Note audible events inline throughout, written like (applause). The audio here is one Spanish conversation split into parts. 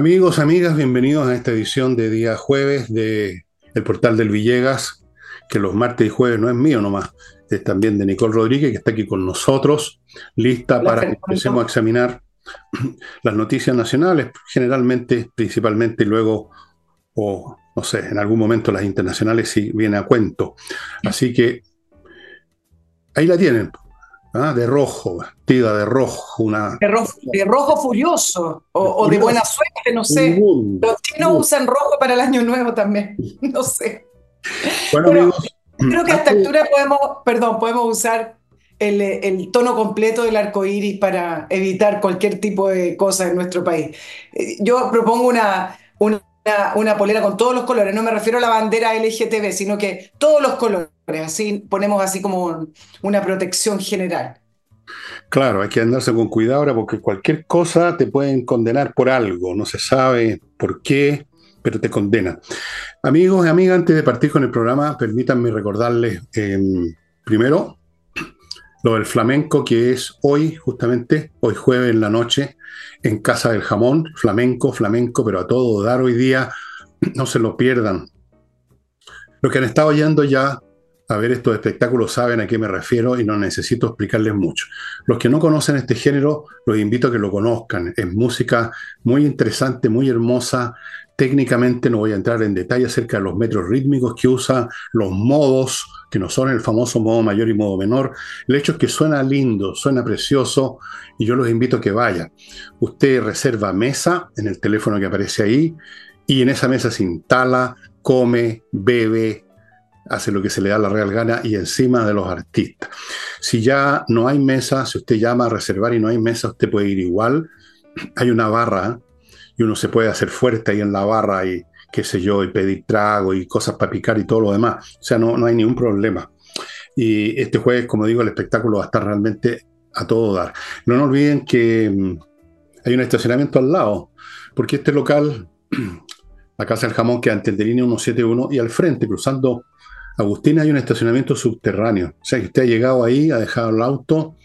Amigos, amigas, bienvenidos a esta edición de día jueves de el portal del Villegas, que los martes y jueves no es mío nomás, es también de Nicole Rodríguez, que está aquí con nosotros, lista para que empecemos a examinar (clears throat) las noticias nacionales, generalmente, principalmente, y luego, o no sé, en algún momento las internacionales si viene a cuento. Así que ahí la tienen. ¿Ah? de rojo, vestida de rojo, una... De rojo, furioso, o, de buena suerte, no sé. Los chinos usan rojo para el año nuevo también, (laughs) no sé. Bueno, amigos, creo que a esta altura podemos, perdón, podemos usar el, tono completo del arco iris para evitar cualquier tipo de cosa en nuestro país. Eh, yo propongo una, una, una, polera con todos los colores, no me refiero a la bandera LGTB, sino que todos los colores, así ponemos así como una protección general. Claro, hay que andarse con cuidado ahora porque cualquier cosa te pueden condenar por algo, no se sabe por qué, pero te condenan. Amigos y amigas, antes de partir con el programa, permítanme recordarles em, primero lo del flamenco que es hoy, justamente, hoy jueves en la noche, en Casa del Jamón, flamenco, flamenco, pero a todo dar hoy día, (clears throat) no se lo pierdan. Los que han estado yendo ya a ver estos espectáculos saben a qué me refiero y no necesito explicarles mucho. Los que no conocen este género, los invito a que lo conozcan. Es música muy interesante, muy hermosa. Técnicamente no voy a entrar en detalle acerca de los metros rítmicos que usa, los modos, que no son el famoso modo mayor y modo menor. El hecho es que suena lindo, suena precioso y yo los invito a que vayan. Usted reserva mesa en el teléfono que aparece ahí y en esa mesa se instala, come, bebe, hace lo que se le da la real gana y encima de los artistas. Si ya no hay mesa, si usted llama a reservar y no hay mesa, usted puede ir igual. Hay una barra y uno se puede hacer fuerte ahí en la barra y qué sé yo, y pedir trago y cosas para picar y todo lo demás. O sea, no, no hay ningún problema. Y este jueves, como digo, el espectáculo va a estar realmente a todo dar. No nos olviden que mm, hay un estacionamiento al lado, porque este local, la Casa del Jamón, queda ante el de línea 171 y al frente, cruzando Agustín, hay un estacionamiento subterráneo. O sea que usted ha llegado ahí, ha dejado el auto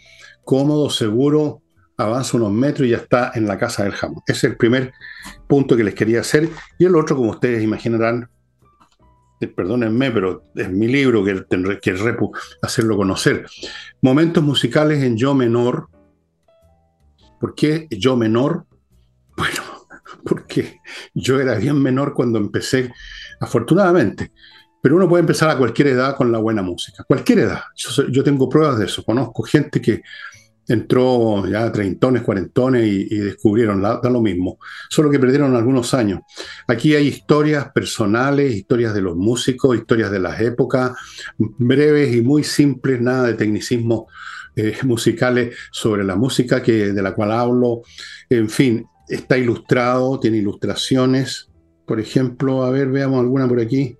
cómodo, seguro, avanza unos metros y ya está en la casa del jamón. Ese es el primer punto que les quería hacer. Y el otro, como ustedes imaginarán, eh, perdónenme, pero es mi libro que hacerlo conocer. Momentos musicales en yo menor. ¿Por qué yo menor? (laughs) Bueno, porque yo era bien menor cuando empecé, afortunadamente. Pero uno puede empezar a cualquier edad con la buena música, cualquier edad. Yo, tengo pruebas de eso. Conozco gente que entró ya treintones, cuarentones y, descubrieron, da, lo mismo, solo que perdieron algunos años. Aquí hay historias personales, historias de los músicos, historias de las épocas, breves y muy simples, nada de tecnicismos eh, (laughs) musicales sobre la música que, de la cual hablo. En fin, está ilustrado, tiene ilustraciones. Por ejemplo, a ver, veamos alguna por aquí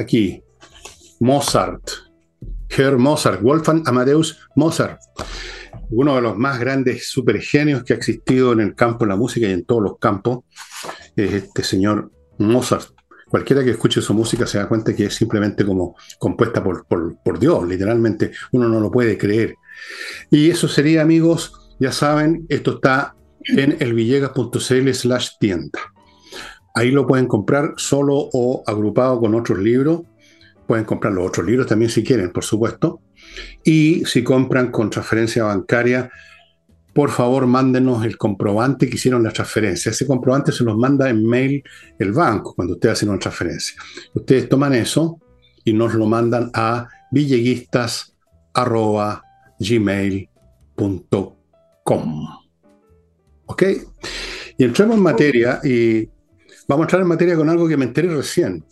aquí, Mozart, Herr Mozart, Wolfgang Amadeus Mozart, uno de los más grandes supergenios que ha existido en el campo de la música y en todos los campos, es este señor Mozart. Cualquiera que escuche su música se da cuenta que es simplemente como compuesta por, por Dios, literalmente, uno no lo puede creer. Y eso sería, amigos, ya saben, esto está en elvillegas.cl slash tienda. Ahí lo pueden comprar solo o agrupado con otros libros. Pueden comprar los otros libros también si quieren, por supuesto. Y si compran con transferencia bancaria, por favor mándenos el comprobante que hicieron la transferencia. Ese comprobante se los manda en mail el banco cuando ustedes hacen una transferencia. Ustedes toman eso y nos lo mandan a villeguistas.gmail.com. ¿Ok? Y entramos en materia y Vamos a entrar en materia con algo que me enteré recién.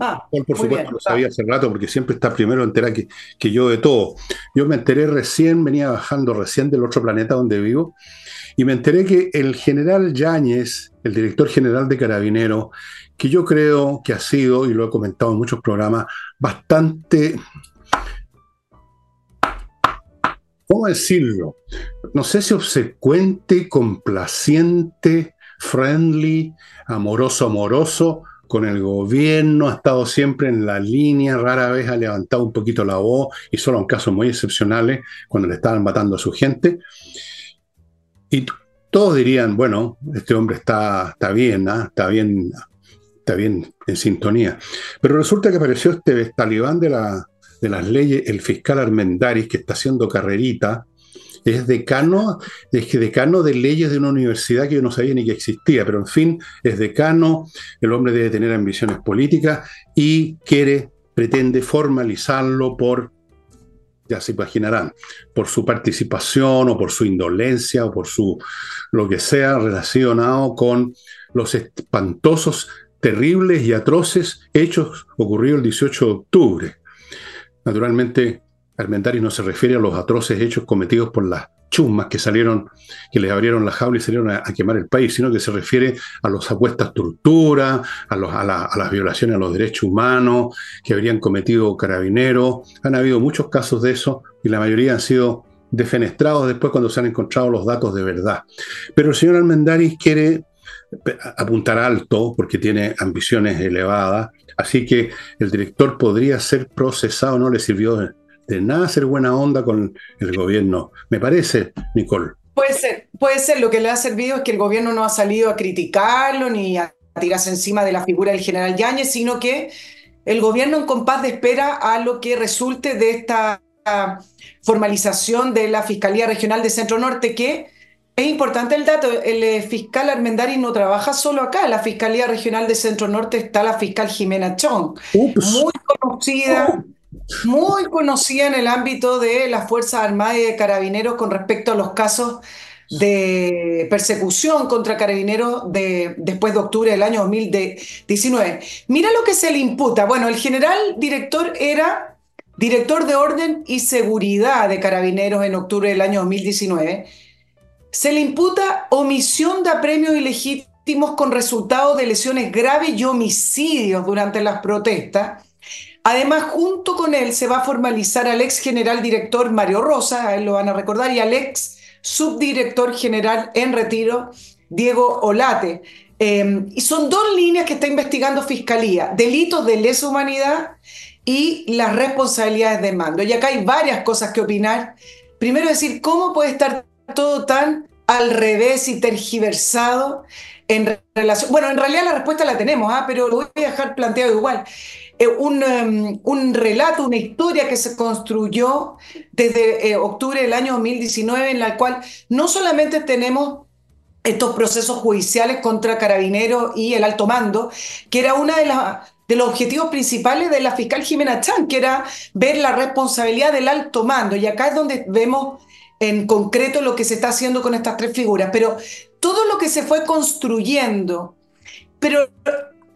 Ah, por supuesto, lo sabía hace rato porque siempre está primero entera que, que yo de todo. Yo me enteré recién, venía bajando recién del otro planeta donde vivo, y me enteré que el general Yáñez, el director general de Carabinero, que yo creo que ha sido, y lo he comentado en muchos programas, bastante, ¿cómo decirlo? No sé si obsecuente, complaciente, friendly, amoroso, amoroso con el gobierno, ha estado siempre en la línea, rara vez ha levantado un poquito la voz y solo en casos muy excepcionales cuando le estaban matando a su gente. Y todos dirían, bueno, este hombre está, está bien, ¿ah? está bien, está bien en sintonía. Pero resulta que apareció este talibán de, la, de las leyes, el fiscal Armendaris, que está haciendo carrerita, es decano, es decano de leyes de una universidad que yo no sabía ni que existía, pero en fin, es decano, el hombre debe tener ambiciones políticas y quiere, pretende formalizarlo por ya se imaginarán, por su participación o por su indolencia o por su lo que sea relacionado con los espantosos, terribles y atroces hechos ocurridos el 18 de octubre. Naturalmente, Armentaris no se refiere a los atroces hechos cometidos por las chumas que salieron, que les abrieron la jaula y salieron a, quemar el país, sino que se refiere a las apuestas torturas, a, a, las violaciones a los derechos humanos que habrían cometido carabineros. Han habido muchos casos de eso y la mayoría han sido defenestrados después cuando se han encontrado los datos de verdad. Pero el señor Almendaris quiere apuntar alto porque tiene ambiciones elevadas, así que el director podría ser procesado, no le sirvió de, de nada ser buena onda con el gobierno. Me parece, Nicole. Puede ser, puede ser. Lo que le ha servido es que el gobierno no ha salido a criticarlo ni a tirarse encima de la figura del general Yáñez, sino que el gobierno en compás de espera a lo que resulte de esta formalización de la Fiscalía Regional de Centro Norte, que es importante el dato, el eh, fiscal Armendari no trabaja solo acá, en la Fiscalía Regional de Centro Norte está la fiscal Jimena Chong, muy conocida muy conocida en el ámbito de las Fuerzas Armadas y de Carabineros con respecto a los casos de persecución contra carabineros de, después de octubre del año 2019. Mira lo que se le imputa. Bueno, el general director era director de orden y seguridad de carabineros en octubre del año 2019. Se le imputa omisión de apremios ilegítimos con resultado de lesiones graves y homicidios durante las protestas Además, junto con él se va a formalizar al ex general director Mario Rosa, a él lo van a recordar, y al ex subdirector general en retiro, Diego Olate. Em, y son dos líneas que está investigando Fiscalía, delitos de lesa humanidad y las responsabilidades de mando. Y acá hay varias cosas que opinar. Primero decir, ¿cómo puede estar todo tan al revés y tergiversado en relación... Bueno, en realidad la respuesta la tenemos, ¿ah? pero lo voy a dejar planteado igual. Eh, em, un, relato, una historia que se construyó desde eh, octubre del año 2019, en la cual no solamente tenemos estos procesos judiciales contra carabineros y el alto mando, que era uno de, de los objetivos principales de la fiscal Jimena Chan, que era ver la responsabilidad del alto mando. Y acá es donde vemos en concreto lo que se está haciendo con estas tres figuras. Pero todo lo que se fue construyendo, pero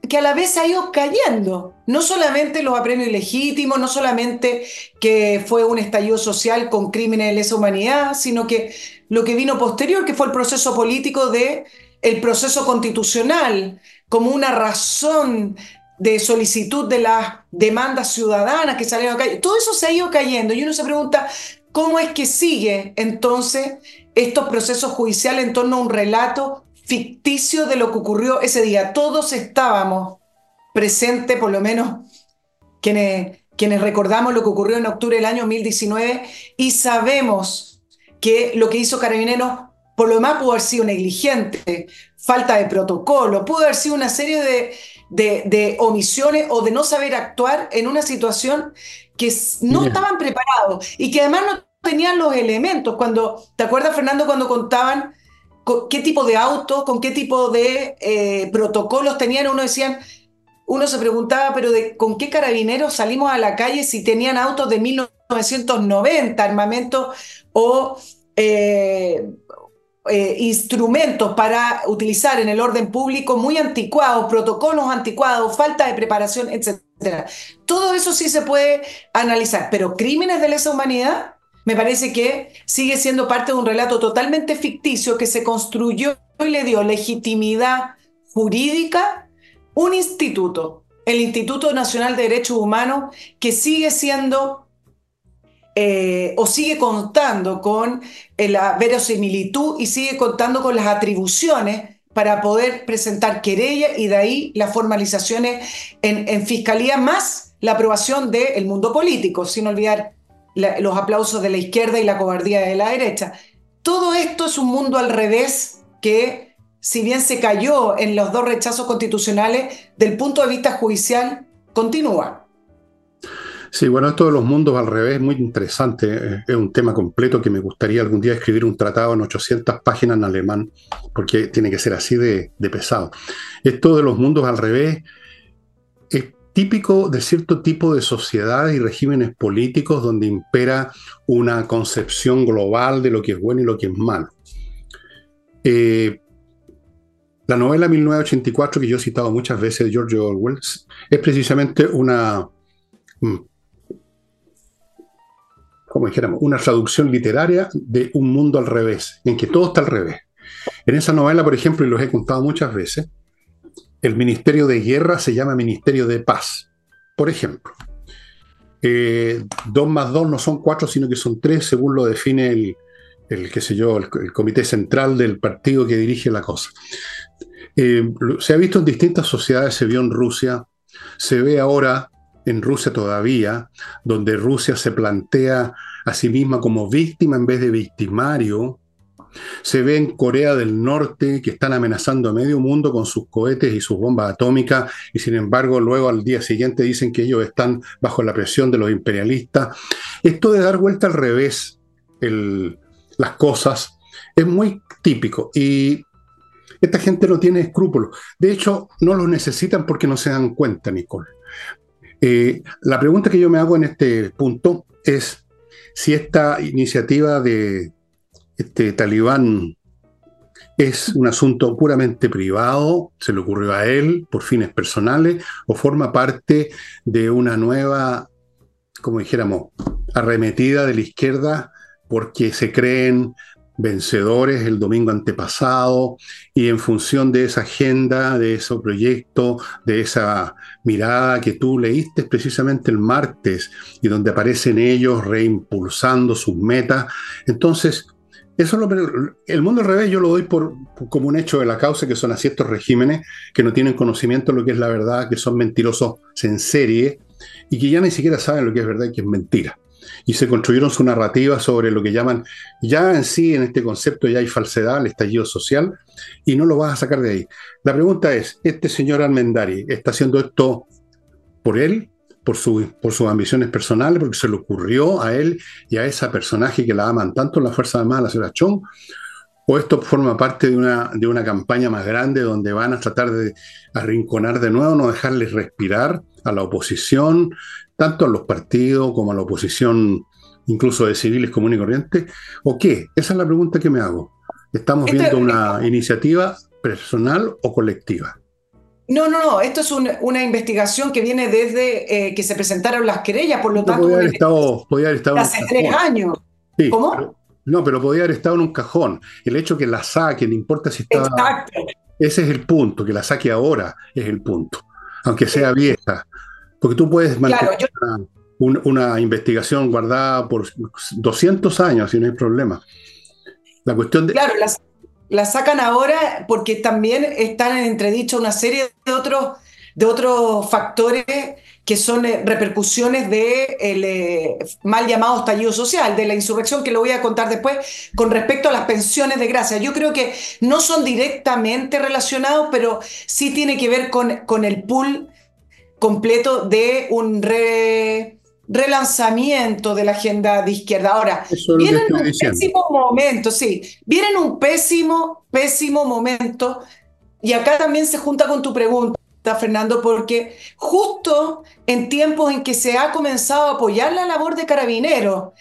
que a la vez ha ido cayendo. No solamente los apremios ilegítimos, no solamente que fue un estallido social con crímenes de lesa humanidad, sino que lo que vino posterior, que fue el proceso político de el proceso constitucional como una razón de solicitud de las demandas ciudadanas que salieron a calle. Todo eso se ha ido cayendo y uno se pregunta, ¿cómo es que sigue entonces estos procesos judiciales en torno a un relato ficticio de lo que ocurrió ese día. Todos estábamos presentes, por lo menos quienes, quienes recordamos lo que ocurrió en octubre del año 2019 y sabemos que lo que hizo Carabineros por lo demás pudo haber sido negligente, falta de protocolo, pudo haber sido una serie de, de, omisiones o de no saber actuar en una situación que no estaban preparados y que además no tenían los elementos. Cuando, ¿te acuerdas, Fernando, cuando contaban qué tipo de autos, con qué tipo de eh, protocolos tenían. Uno decían, uno se preguntaba, pero con qué carabineros salimos a la calle si tenían autos de 1990, armamento o eh, eh, instrumentos para utilizar en el orden público muy anticuados, protocolos anticuados, falta de preparación, etc. Todo eso sí se puede analizar, pero crímenes de lesa humanidad me parece que sigue siendo parte de un relato totalmente ficticio que se construyó y le dio legitimidad jurídica un instituto, el Instituto Nacional de Derechos Humanos, que sigue siendo eh, o sigue contando con eh, la verosimilitud y sigue contando con las atribuciones para poder presentar querella y de ahí las formalizaciones en, en fiscalía más la aprobación del mundo político, sin olvidar los aplausos de la izquierda y la cobardía de la derecha. Todo esto es un mundo al revés que, si bien se cayó en los dos rechazos constitucionales, del punto de vista judicial, continúa. Sí, bueno, esto de los mundos al revés muy interesante. Eh, es un tema completo que me gustaría algún día escribir un tratado en 800 páginas en alemán, porque tiene que ser así de, de pesado. Esto de los mundos al revés típico de cierto tipo de sociedades y regímenes políticos donde impera una concepción global de lo que es bueno y lo que es malo. Eh, la novela 1984, que yo he citado muchas veces de George Orwell, es precisamente una, mm, dijéramos, una traducción literaria de un mundo al revés, en que todo está al revés. En esa novela, por ejemplo, y los he contado muchas veces, el Ministerio de Guerra se llama Ministerio de Paz. Por ejemplo, eh, dos más dos no son cuatro, sino que son tres, según lo define el, el qué sé yo, el, comité central del partido que dirige la cosa. Eh, se ha visto en distintas sociedades, se vio en Rusia, se ve ahora en Rusia todavía, donde Rusia se plantea a sí misma como víctima en vez de victimario, se ve en Corea del Norte que están amenazando a medio mundo con sus cohetes y sus bombas atómicas y sin embargo luego al día siguiente dicen que ellos están bajo la presión de los imperialistas. Esto de dar vuelta al revés las cosas es muy típico y esta gente no tiene escrúpulos. De hecho, no los necesitan porque no se dan cuenta, Nicole. Eh, la pregunta que yo me hago en este punto es si esta iniciativa de, este talibán es un asunto puramente privado, se le ocurrió a él por fines personales, o forma parte de una nueva, como dijéramos, arremetida de la izquierda porque se creen vencedores el domingo antepasado y en función de esa agenda, de ese proyecto, de esa mirada que tú leíste precisamente el martes y donde aparecen ellos reimpulsando sus metas, entonces eso lo, el mundo al revés yo lo doy por, como un hecho de la causa, que son así estos regímenes que no tienen conocimiento de lo que es la verdad, que son mentirosos en serie y que ya ni siquiera saben lo que es verdad y que es mentira. Y se construyeron su narrativa sobre lo que llaman, ya en sí, en este concepto ya hay falsedad, el estallido social, y no lo vas a sacar de ahí. La pregunta es, ¿este señor Almendari está haciendo esto por él por, por sus ambiciones personales, porque se le ocurrió a él y a esa personaje que la aman tanto en la Fuerza Armada, la señora Chong, o esto forma parte de una, de una campaña más grande donde van a tratar de arrinconar de nuevo, no dejarles respirar a la oposición, tanto a los partidos como a la oposición, incluso de civiles comunes y corrientes, o qué? Esa es la pregunta que me hago. ¿Estamos viendo una iniciativa personal o colectiva? No, no, no, esto es una investigación que viene desde eh, que se presentaron las querellas, por lo tanto... Podría haber estado, podía haber estado hace tres años. ¿Cómo? no, pero podía haber estado en un cajón. El hecho que la saque, no importa si está... Exacto. Ese es el punto, que la saque ahora es el punto, aunque sea vieja. Porque tú puedes mantener una, investigación guardada por 200 años y no hay problema. La cuestión de... Claro, las la sacan ahora porque también están en entredicho una serie de otros, de otros factores que son eh, repercusiones del eh, mal llamado estallido social, de la insurrección, que lo voy a contar después, con respecto a las pensiones de gracia. Yo creo que no son directamente relacionados, pero sí tiene que ver con, con el pool completo de un re relanzamiento de la agenda de izquierda. Ahora, viene en un pésimo momento, sí, viene en un pésimo, pésimo momento, y acá también se junta con tu pregunta, Fernando, porque justo en tiempos en que se ha comenzado a apoyar la labor de carabineros,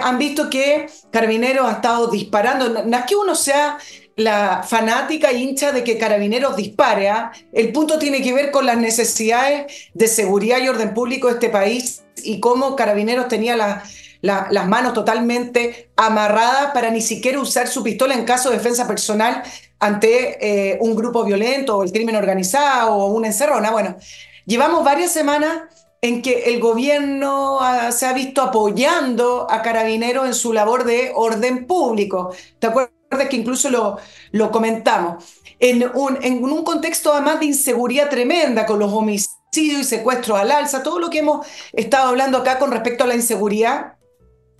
han visto que Carabineros ha estado disparando, no es que uno sea la fanática hincha de que Carabineros dispare. ¿ah? El punto tiene que ver con las necesidades de seguridad y orden público de este país y cómo Carabineros tenía las manos totalmente amarradas para ni siquiera usar su pistola en caso de defensa personal ante eh, un grupo violento o el crimen organizado o una encerrona. Bueno, llevamos varias semanas en que el gobierno se ha visto apoyando a Carabineros en su labor de orden público. ¿Te acuerdas que incluso lo, lo comentamos? En un, en un contexto además de inseguridad tremenda, con los homicidios y secuestros al alza, todo lo que hemos estado hablando acá con respecto a la inseguridad,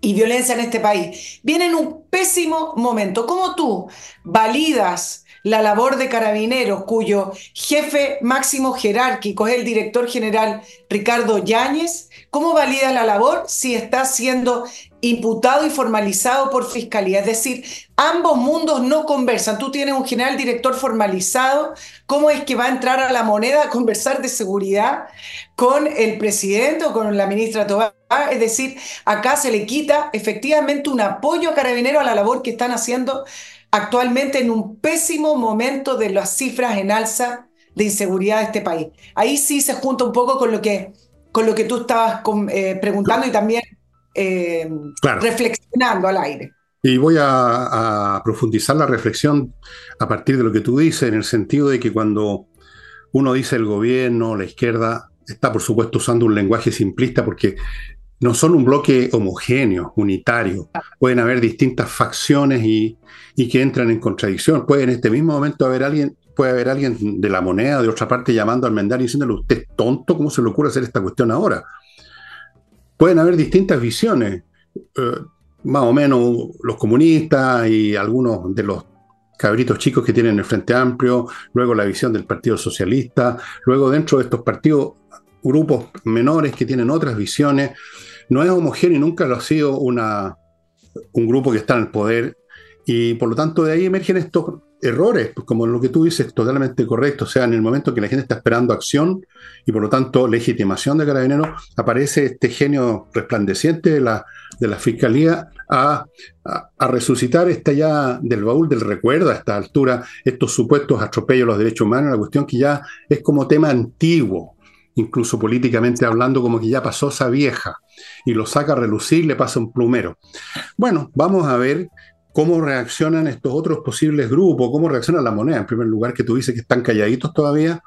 y violencia en este país. Viene en un pésimo momento. ¿Cómo tú validas la labor de carabineros cuyo jefe máximo jerárquico es el director general Ricardo Yáñez? ¿Cómo valida la labor si está siendo imputado y formalizado por fiscalía? Es decir, ambos mundos no conversan. Tú tienes un general director formalizado. ¿Cómo es que va a entrar a la moneda a conversar de seguridad con el presidente o con la ministra Tobar? Es decir, acá se le quita efectivamente un apoyo a Carabineros a la labor que están haciendo actualmente en un pésimo momento de las cifras en alza de inseguridad de este país. Ahí sí se junta un poco con lo que con lo que tú estabas eh, preguntando y también eh, reflexionando al aire. Y voy a, profundizar la reflexión a partir de lo que tú dices, en el sentido de que cuando uno dice el gobierno, la izquierda, está por supuesto usando un lenguaje simplista porque no son un bloque homogéneo, unitario. Pueden haber distintas facciones y, y, que entran en contradicción. Puede en este mismo momento haber alguien puede haber alguien de la moneda de otra parte llamando al Mendar y diciéndole, usted es tonto, ¿cómo se le ocurre hacer esta cuestión ahora? Pueden haber distintas visiones, eh, más o menos los comunistas y algunos de los cabritos chicos que tienen el Frente Amplio, luego la visión del Partido Socialista, luego dentro de estos partidos, grupos menores que tienen otras visiones. No es homogéneo y nunca lo ha sido una, un grupo que está en el poder y por lo tanto de ahí emergen estos errores, pues como lo que tú dices, totalmente correcto. O sea, en el momento que la gente está esperando acción y por lo tanto legitimación de carabineros, aparece este genio resplandeciente de la, de la fiscalía a, a, resucitar esta ya del baúl del recuerdo a esta altura, estos supuestos atropellos a los derechos humanos, una cuestión que ya es como tema antiguo, incluso políticamente hablando, como que ya pasó esa vieja y lo saca a relucir, le pasa un plumero. Bueno, vamos a ver cómo reaccionan estos otros posibles grupos, cómo reacciona la moneda, en primer lugar, que tú dices que están calladitos todavía.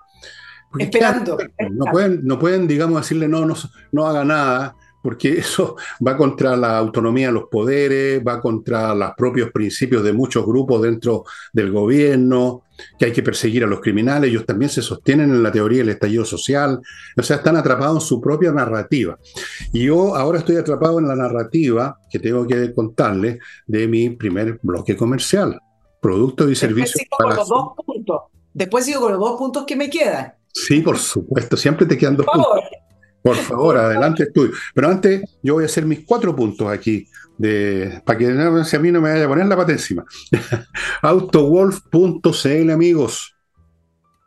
Esperando. no, pueden, no pueden, digamos, decirle no, no, no haga nada, porque (laughs) eso va contra la autonomía de los poderes, va contra los propios principios de muchos grupos dentro del gobierno, que hay que perseguir a los criminales, ellos también se sostienen en la teoría del estallido social, o sea, están atrapados en su propia narrativa. Y yo ahora estoy atrapado en la narrativa que tengo que contarles de mi primer bloque comercial, productos y servicios. Para los dos puntos. Después sigo con los dos puntos que me quedan. Sí, por supuesto, siempre te quedan dos puntos. Por favor, adelante tú. Pero antes, yo voy a hacer mis cuatro puntos aquí, de, para que no, si a mí no me vaya a poner la pata encima. (laughs) Autowolf.cl, amigos.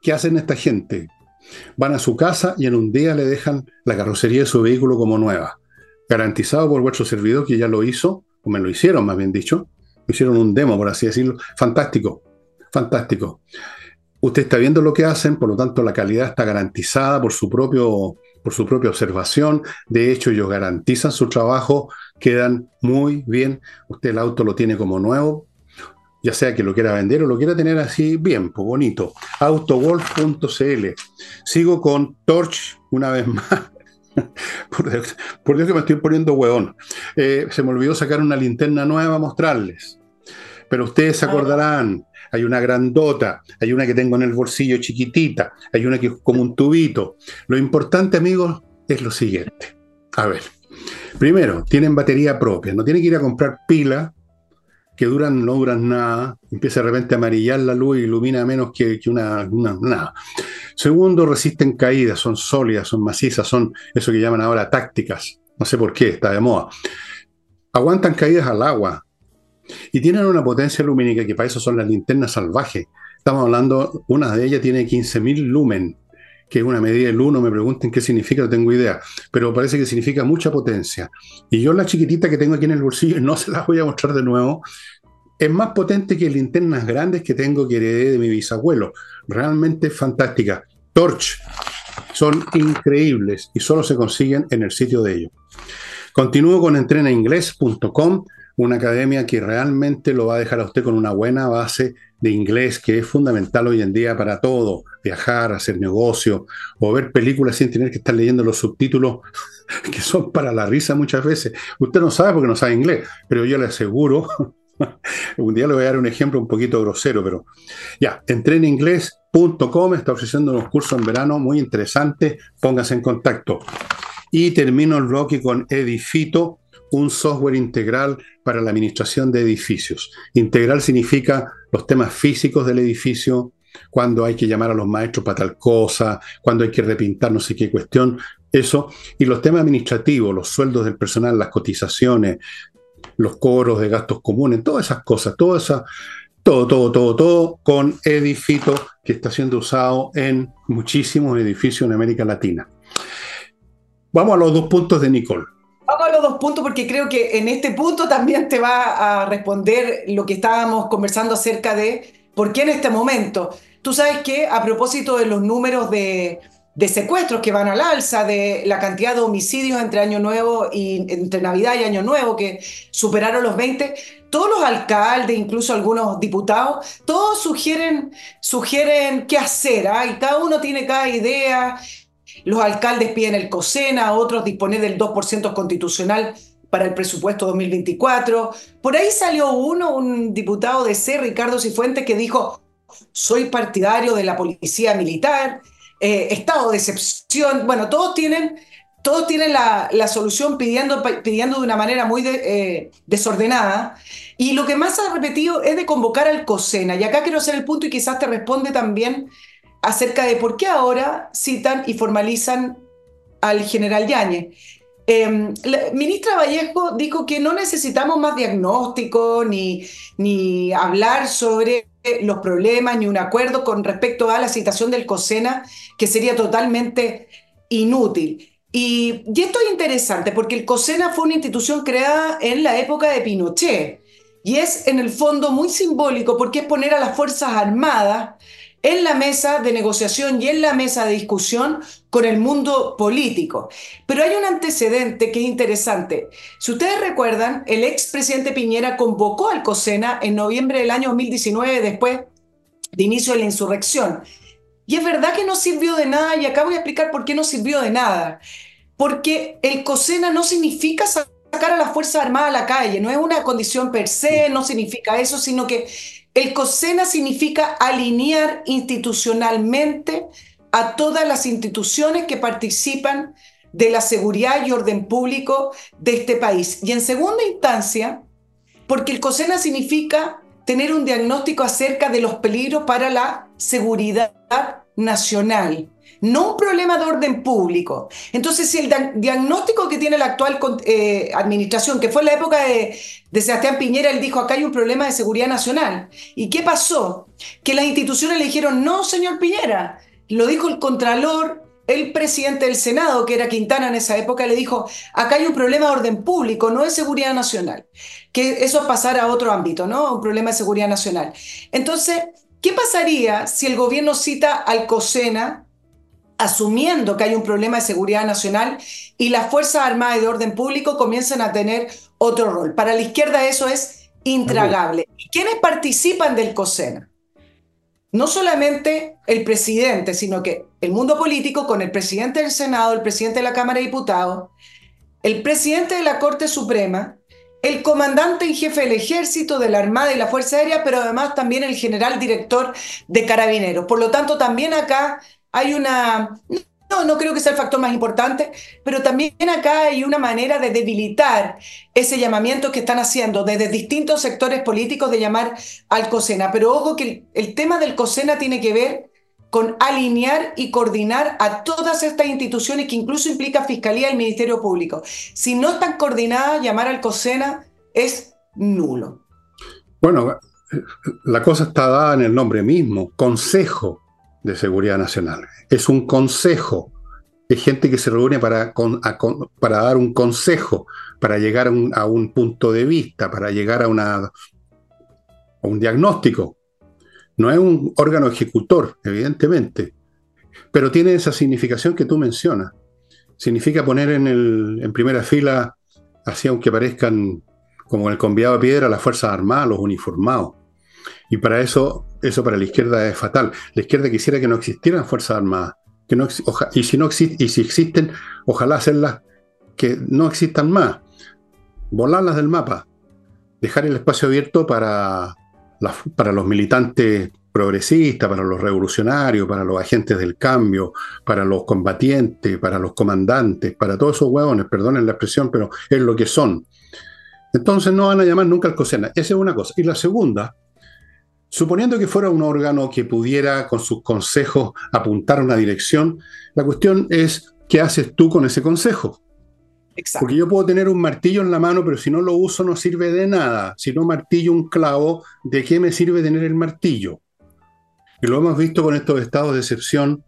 ¿Qué hacen esta gente? Van a su casa y en un día le dejan la carrocería de su vehículo como nueva. Garantizado por vuestro servidor que ya lo hizo, o me lo hicieron, más bien dicho. hicieron un demo, por así decirlo. Fantástico, fantástico. Usted está viendo lo que hacen, por lo tanto la calidad está garantizada por su propio por su propia observación. De hecho, ellos garantizan su trabajo, quedan muy bien. Usted el auto lo tiene como nuevo, ya sea que lo quiera vender o lo quiera tener así bien, pues bonito. Autowolf.cl. Sigo con Torch una vez (laughs) más. por, Dios, que me estoy poniendo hueón. Eh, se me olvidó sacar una linterna nueva a mostrarles. Pero ustedes se acordarán, hay una grandota, hay una que tengo en el bolsillo chiquitita, hay una que es como un tubito. Lo importante, amigos, es lo siguiente. A ver, primero, tienen batería propia, no tienen que ir a comprar pila que duran, no duran nada, empieza de repente a amarillar la luz y ilumina menos que, una, una, nada. Segundo, resisten caídas, son sólidas, son macizas, son eso que llaman ahora tácticas. No sé por qué, está de moda. Aguantan caídas al agua, y tienen una potencia lumínica que para eso son las linternas salvajes. Estamos hablando, una de ellas tiene 15.000 lumen, que es una medida del 1, me pregunten qué significa, no tengo idea, pero parece que significa mucha potencia. Y yo la chiquitita que tengo aquí en el bolsillo, (laughs) no se las voy a mostrar de nuevo, es más potente que linternas grandes que tengo que heredé de mi bisabuelo. Realmente fantástica. Torch. Son increíbles y solo se consiguen en el sitio de ellos. Continúo con entrenainglés.com una academia que realmente lo va a dejar a usted con una buena base de inglés, que es fundamental hoy en día para todo, viajar, hacer negocio o ver películas sin tener que estar leyendo los subtítulos (laughs) que son para la risa muchas veces. Usted no sabe porque no sabe inglés, pero yo le aseguro, (laughs) un día le voy a dar un ejemplo un poquito grosero, pero ya, entreninglés.com está ofreciendo unos cursos en verano muy interesantes, póngase en contacto. Y termino el bloque con Edifito un software integral para la administración de edificios. Integral significa los temas físicos del edificio, cuando hay que llamar a los maestros para tal cosa, cuando hay que repintar no sé qué cuestión, eso. Y los temas administrativos, los sueldos del personal, las cotizaciones, los cobros de gastos comunes, todas esas cosas, todo esa, todo, todo, todo, todo con Edifito que está siendo usado en muchísimos edificios en América Latina. Vamos a los dos puntos de Nicole. Los dos puntos porque creo que en este punto también te va a responder lo que estábamos conversando acerca de por qué en este momento. Tú sabes que a propósito de los números de, secuestros que van al alza, de la cantidad de homicidios entre Año Nuevo y entre Navidad y Año Nuevo que superaron los 20, todos los alcaldes, incluso algunos diputados, todos sugieren, sugieren qué hacer, ¿ah? cada uno tiene cada idea. Los alcaldes piden el COSENA, otros disponen del 2% constitucional para el presupuesto 2024. Por ahí salió uno, un diputado de C, Ricardo Cifuentes, que dijo, soy partidario de la policía militar, eh, estado de excepción. Bueno, todos tienen, todos tienen la, solución pidiendo, pidiendo de una manera muy eh, desordenada. Y lo que más ha repetido es de convocar al COSENA. Y acá quiero hacer el punto y quizás te responde también acerca de por qué ahora citan y formalizan al general Yáñez. La ministra Vallejo dijo que no necesitamos más diagnóstico ni, ni hablar sobre los problemas ni un acuerdo con respecto a la citación del COSENA, que sería totalmente inútil. Y, y, esto es interesante porque el COSENA fue una institución creada en la época de Pinochet y es en el fondo muy simbólico porque es poner a las Fuerzas Armadas en la mesa de negociación y en la mesa de discusión con el mundo político. Pero hay un antecedente que es interesante. Si ustedes recuerdan, el expresidente Piñera convocó al COSENA en noviembre del año 2019, después de inicio de la insurrección. Y es verdad que no sirvió de nada, y acá voy a explicar por qué no sirvió de nada. Porque el COSENA no significa sacar a las Fuerzas Armadas a la calle, no es una condición per se, no significa eso, sino que el COSENA significa alinear institucionalmente a todas las instituciones que participan de la seguridad y orden público de este país. Y en segunda instancia, porque el COSENA significa tener un diagnóstico acerca de los peligros para la seguridad nacional no un problema de orden público. Entonces, si el diagnóstico que tiene la actual eh, administración, que fue en la época de, Sebastián Piñera, él dijo, acá hay un problema de seguridad nacional. ¿Y qué pasó? Que las instituciones le dijeron, no, señor Piñera, lo dijo el Contralor, el presidente del Senado, que era Quintana en esa época, le dijo, acá hay un problema de orden público, no de seguridad nacional. Que eso pasara a otro ámbito, ¿no? Un problema de seguridad nacional. Entonces, ¿qué pasaría si el gobierno cita al COSENA asumiendo que hay un problema de seguridad nacional y las Fuerzas Armadas y de Orden Público comienzan a tener otro rol. Para la izquierda eso es intragable. ¿Y quiénes participan del COSENA? No solamente el presidente, sino que el mundo político con el presidente del Senado, el presidente de la Cámara de Diputados, el presidente de la Corte Suprema, el comandante en jefe del ejército, de la Armada y la Fuerza Aérea, pero además también el general director de Carabineros. Por lo tanto, también acá hay una... No, no creo que sea el factor más importante, pero también acá hay una manera de debilitar ese llamamiento que están haciendo desde distintos sectores políticos de llamar al COSENA. Pero ojo que el, tema del COSENA tiene que ver con alinear y coordinar a todas estas instituciones que incluso implica Fiscalía y Ministerio Público. Si no están coordinadas, llamar al COSENA es nulo. Bueno, la cosa está dada en el nombre mismo, Consejo de Seguridad Nacional. Es un consejo. Es gente que se reúne para, para dar un consejo, para llegar a un, punto de vista, para llegar a, una, a un diagnóstico. No es un órgano ejecutor, evidentemente, pero tiene esa significación que tú mencionas. Significa poner en, el, en primera fila, así aunque parezcan como el conviado de piedra, las Fuerzas Armadas, los uniformados. Y para eso, eso para la izquierda es fatal. La izquierda quisiera que no existieran Fuerzas Armadas. Que no, y, si no y si existen, ojalá hacerlas que no existan más. Volarlas del mapa. Dejar el espacio abierto para, para los militantes progresistas, para los revolucionarios, para los agentes del cambio, para los combatientes, para los comandantes, para todos esos huevones, perdonen la expresión, pero es lo que son. Entonces no van a llamar nunca al COSENA. Esa es una cosa. Y la segunda, suponiendo que fuera un órgano que pudiera con sus consejos apuntar a una dirección, la cuestión es, ¿qué haces tú con ese consejo? Porque yo puedo tener un martillo en la mano, pero si no lo uso no sirve de nada. Si no martillo un clavo, ¿de qué me sirve tener el martillo? Y lo hemos visto con estos estados de excepción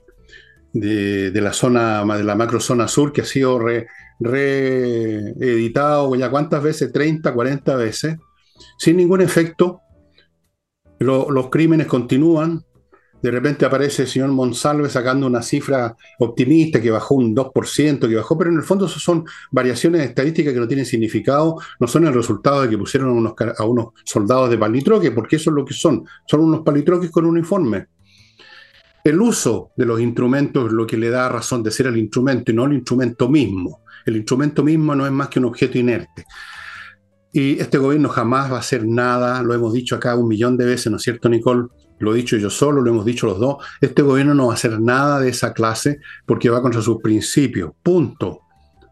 de, la zona, de la macrozona sur, que ha sido reeditado ya cuántas veces, 30, 40 veces, sin ningún efecto. Los crímenes continúan, de repente aparece el señor Monsalve sacando una cifra optimista que bajó un 2%, que bajó, pero en el fondo son variaciones estadísticas que no tienen significado, no son el resultado de que pusieron a unos, soldados de palitroque, porque eso es lo que son, son unos palitroques con uniforme. El uso de los instrumentos es lo que le da razón de ser el instrumento y no el instrumento mismo. El instrumento mismo no es más que un objeto inerte. Y este gobierno jamás va a hacer nada, lo hemos dicho acá un millón de veces, ¿no es cierto, Nicole? lo he dicho yo solo, lo hemos dicho los dos, este gobierno no va a hacer nada de esa clase porque va contra sus principios. Punto.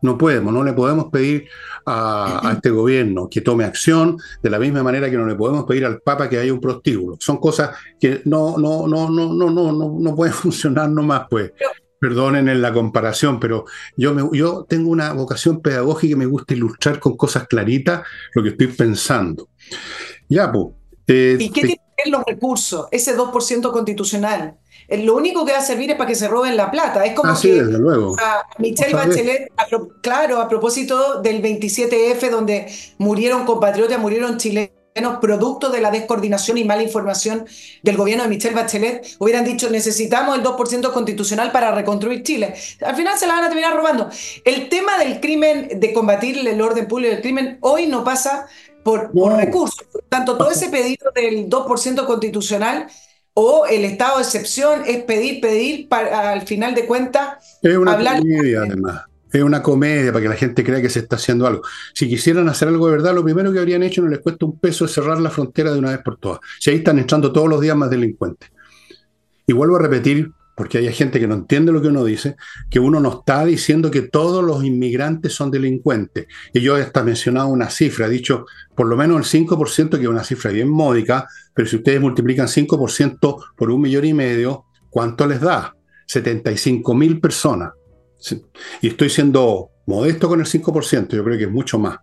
No podemos, no le podemos pedir a, (clears throat) este gobierno que tome acción de la misma manera que no le podemos pedir al Papa que haya un prostíbulo. Son cosas que no, no, no, no, no, no, no, no pueden (laughs) funcionar nomás, pues. Perdonen en la comparación, pero yo, me, yo tengo una vocación pedagógica y me gusta ilustrar con cosas claritas lo que estoy pensando. Ya, pues. ¿Y qué los recursos, ese 2% constitucional. Eh, lo único que va a servir es para que se roben la plata. Es como ah, que desde luego. Michelle Bachelet, claro, a propósito del 27F, donde murieron compatriotas, murieron chilenos producto de la descoordinación y mala información del gobierno de Michelle Bachelet, hubieran dicho necesitamos el 2% constitucional para reconstruir Chile. Al final se la van a terminar robando. El tema del crimen, de combatir el orden público del crimen, hoy no pasa por, recursos. tanto, todo ese pedido del 2% constitucional o el estado de excepción es pedir, pedir, para al final de cuentas es una Comedia, además. Es una comedia para que la gente crea que se está haciendo algo. Si quisieran hacer algo de verdad, lo primero que habrían hecho no les cuesta un peso es cerrar la frontera de una vez por todas. Si ahí están entrando todos los días más delincuentes. Y vuelvo a repetir, porque hay gente que no entiende lo que uno dice, que uno no está diciendo que todos los inmigrantes son delincuentes. Y yo hasta mencionado una cifra, he dicho por lo menos el 5%, que es una cifra bien módica, pero si ustedes multiplican 5% por un millón y medio, ¿cuánto les da? 75 mil personas. Y estoy siendo modesto con el 5%, yo creo que es mucho más.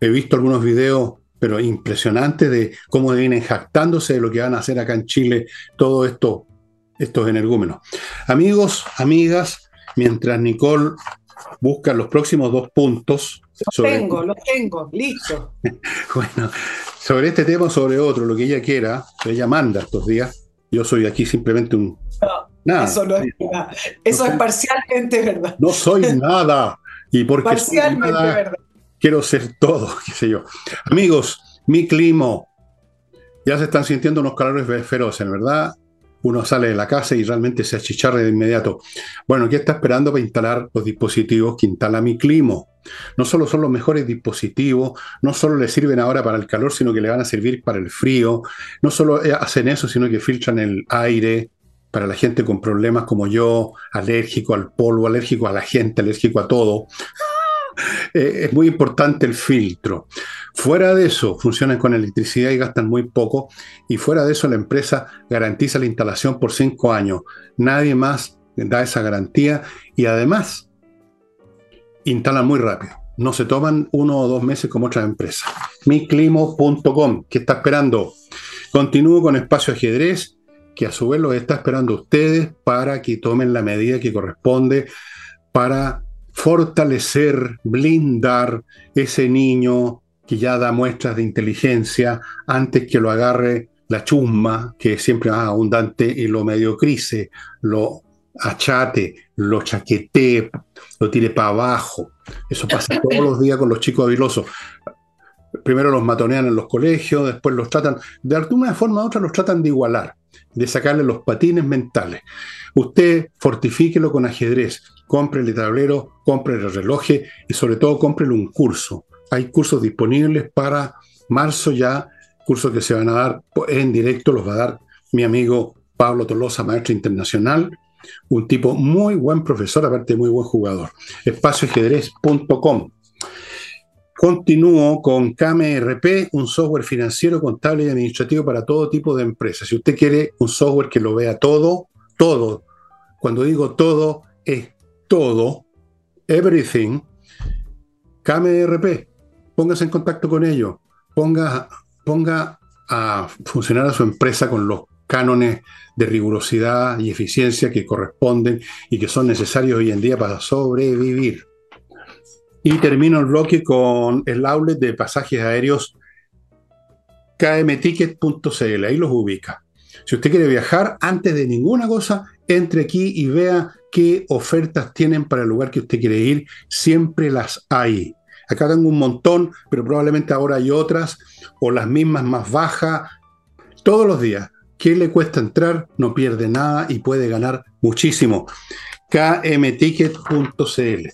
He visto algunos videos, pero impresionantes, de cómo vienen jactándose de lo que van a hacer acá en Chile todo esto estos energúmenos. Amigos, amigas, mientras Nicole busca los próximos dos puntos. Lo tengo, lo tengo, listo. (laughs) bueno, sobre este tema o sobre otro, lo que ella quiera, ella manda estos días. Yo soy aquí simplemente un. Nada. Eso no es nada. Eso es parcialmente verdad. No soy nada. Y porque parcialmente verdad. quiero ser todo, (laughs) qué sé yo. Amigos, mi clima. Ya se están sintiendo unos calores feroces, ¿verdad? uno sale de la casa y realmente se achicharra de inmediato. Bueno, ¿qué está esperando para instalar los dispositivos que instala mi clima? No solo son los mejores dispositivos, no solo le sirven ahora para el calor, sino que le van a servir para el frío. No solo eh, hacen eso, sino que filtran el aire para la gente con problemas como yo, alérgico al polvo, alérgico a la gente, alérgico a todo. (laughs) Eh, es muy importante el filtro. Fuera de eso, funcionan con electricidad y gastan muy poco. Y fuera de eso, la empresa garantiza la instalación por cinco años. Nadie más da esa garantía y además instalan muy rápido. No se toman uno o dos meses como otras empresas. Miclimo.com, ¿qué está esperando? Continúo con Espacio Ajedrez, que a su vez lo está esperando ustedes para que tomen la medida que corresponde para fortalecer, blindar ese niño que ya da muestras de inteligencia antes que lo agarre la chusma, que es siempre más abundante, y lo mediocrice, lo achate, lo chaquetee, lo tire para abajo. Eso pasa todos los días con los chicos habilosos. Primero los matonean en los colegios, después los tratan, de alguna forma u otra los tratan de igualar, de sacarle los patines mentales. Usted fortifíquelo con ajedrez, compre el tablero, compre el reloj y sobre todo compre un curso hay cursos disponibles para marzo ya, cursos que se van a dar en directo, los va a dar mi amigo Pablo Tolosa, maestro internacional, un tipo muy buen profesor, aparte muy buen jugador. Espacioajedrez.com. Continúo con KMRP, un software financiero, contable y administrativo para todo tipo de empresas. Si usted quiere un software que lo vea todo, todo, cuando digo todo, es todo, everything, KMRP, póngase en contacto con ellos, ponga, ponga a funcionar a su empresa con los cánones de rigurosidad y eficiencia que corresponden y que son necesarios hoy en día para sobrevivir. Y termino el bloque con el outlet de pasajes aéreos kmticket.cl, ahí los ubica. Si usted quiere viajar, antes de ninguna cosa, entre aquí y vea qué ofertas tienen para el lugar que usted quiere ir. Siempre las hay. Acá tengo un montón, pero probablemente ahora hay otras, o las mismas más bajas, todos los días. ¿Qué le cuesta entrar? No pierde nada y puede ganar muchísimo kmticket.cl.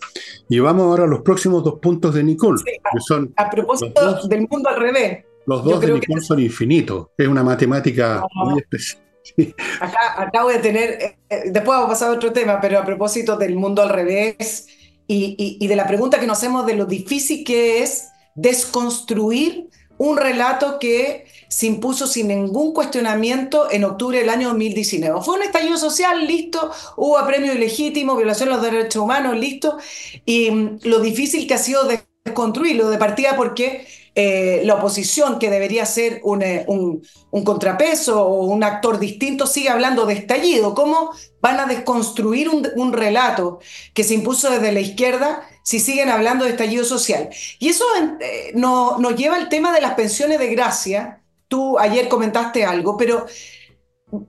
Y vamos ahora a los próximos dos puntos de Nicole. son a propósito del mundo al revés. Los dos de Nicole son infinitos. Es una matemática muy especial. (laughs) Acá acabo de tener, eh, eh, después vamos a pasar a otro tema, pero a propósito del mundo al revés y, y de la pregunta que nos hacemos de lo difícil que es desconstruir un relato que se impuso sin ningún cuestionamiento en octubre del año 2019. Fue un estallido social, listo, hubo apremio ilegítimo, violación de los derechos humanos, listo, y mm, lo difícil que ha sido desconstruirlo de partida porque eh, la oposición, que debería ser eh, un, contrapeso o un actor distinto, sigue hablando de estallido. ¿Cómo van a desconstruir un, relato que se impuso desde la izquierda si siguen hablando de estallido social? Y eso eh, nos lleva al tema de las pensiones de gracia. Tú ayer comentaste algo, pero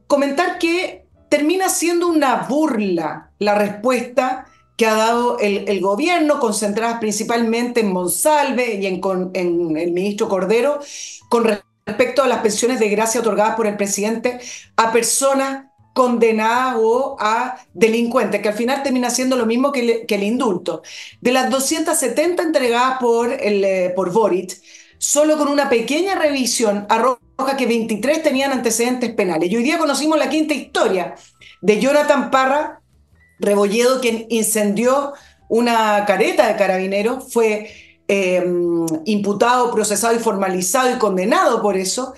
comentar que termina siendo una burla la respuesta que ha dado el, gobierno, concentradas principalmente en Monsalve y en, el ministro Cordero, con respecto a las pensiones de gracia otorgadas por el presidente a personas condenadas o a delincuentes, que al final termina siendo lo mismo que, el indulto. De las 270 entregadas por, el, eh, por Boric, solo con una pequeña revisión arroja que 23 tenían antecedentes penales. Y hoy día conocimos la quinta historia de Jonathan Parra, Rebolledo, quien incendió una careta de carabineros, fue em, imputado, procesado y formalizado y condenado por eso.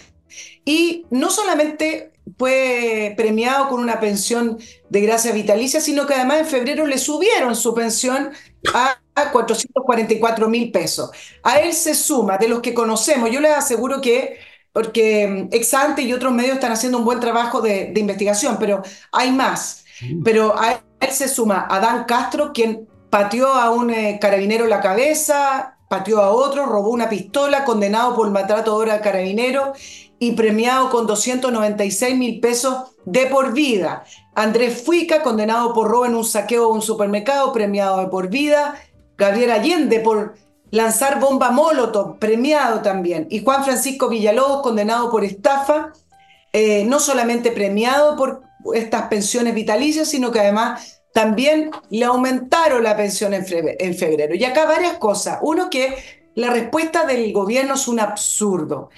Y no solamente fue premiado con una pensión de gracia vitalicia, sino que además en febrero le subieron su pensión a 444 mil pesos. A él se suma, de los que conocemos, yo les aseguro que, porque em, Exante y otros medios están haciendo un buen trabajo de, de investigación, pero hay más. Mm. Pero a él se suma Adán Castro, quien pateó a un eh, carabinero la cabeza, pateó a otro, robó una pistola, condenado por maltrato de hora carabinero y premiado con 296 mil pesos de por vida. Andrés Fuica, condenado por robo en un saqueo de un supermercado, premiado de por vida. Gabriel Allende por lanzar bomba molotov, premiado también. Y Juan Francisco Villalobos, condenado por estafa, eh, no solamente premiado por estas pensiones vitalicias, sino que además también le aumentaron la pensión en febrero. Y acá varias cosas. Uno que la respuesta del gobierno es un absurdo.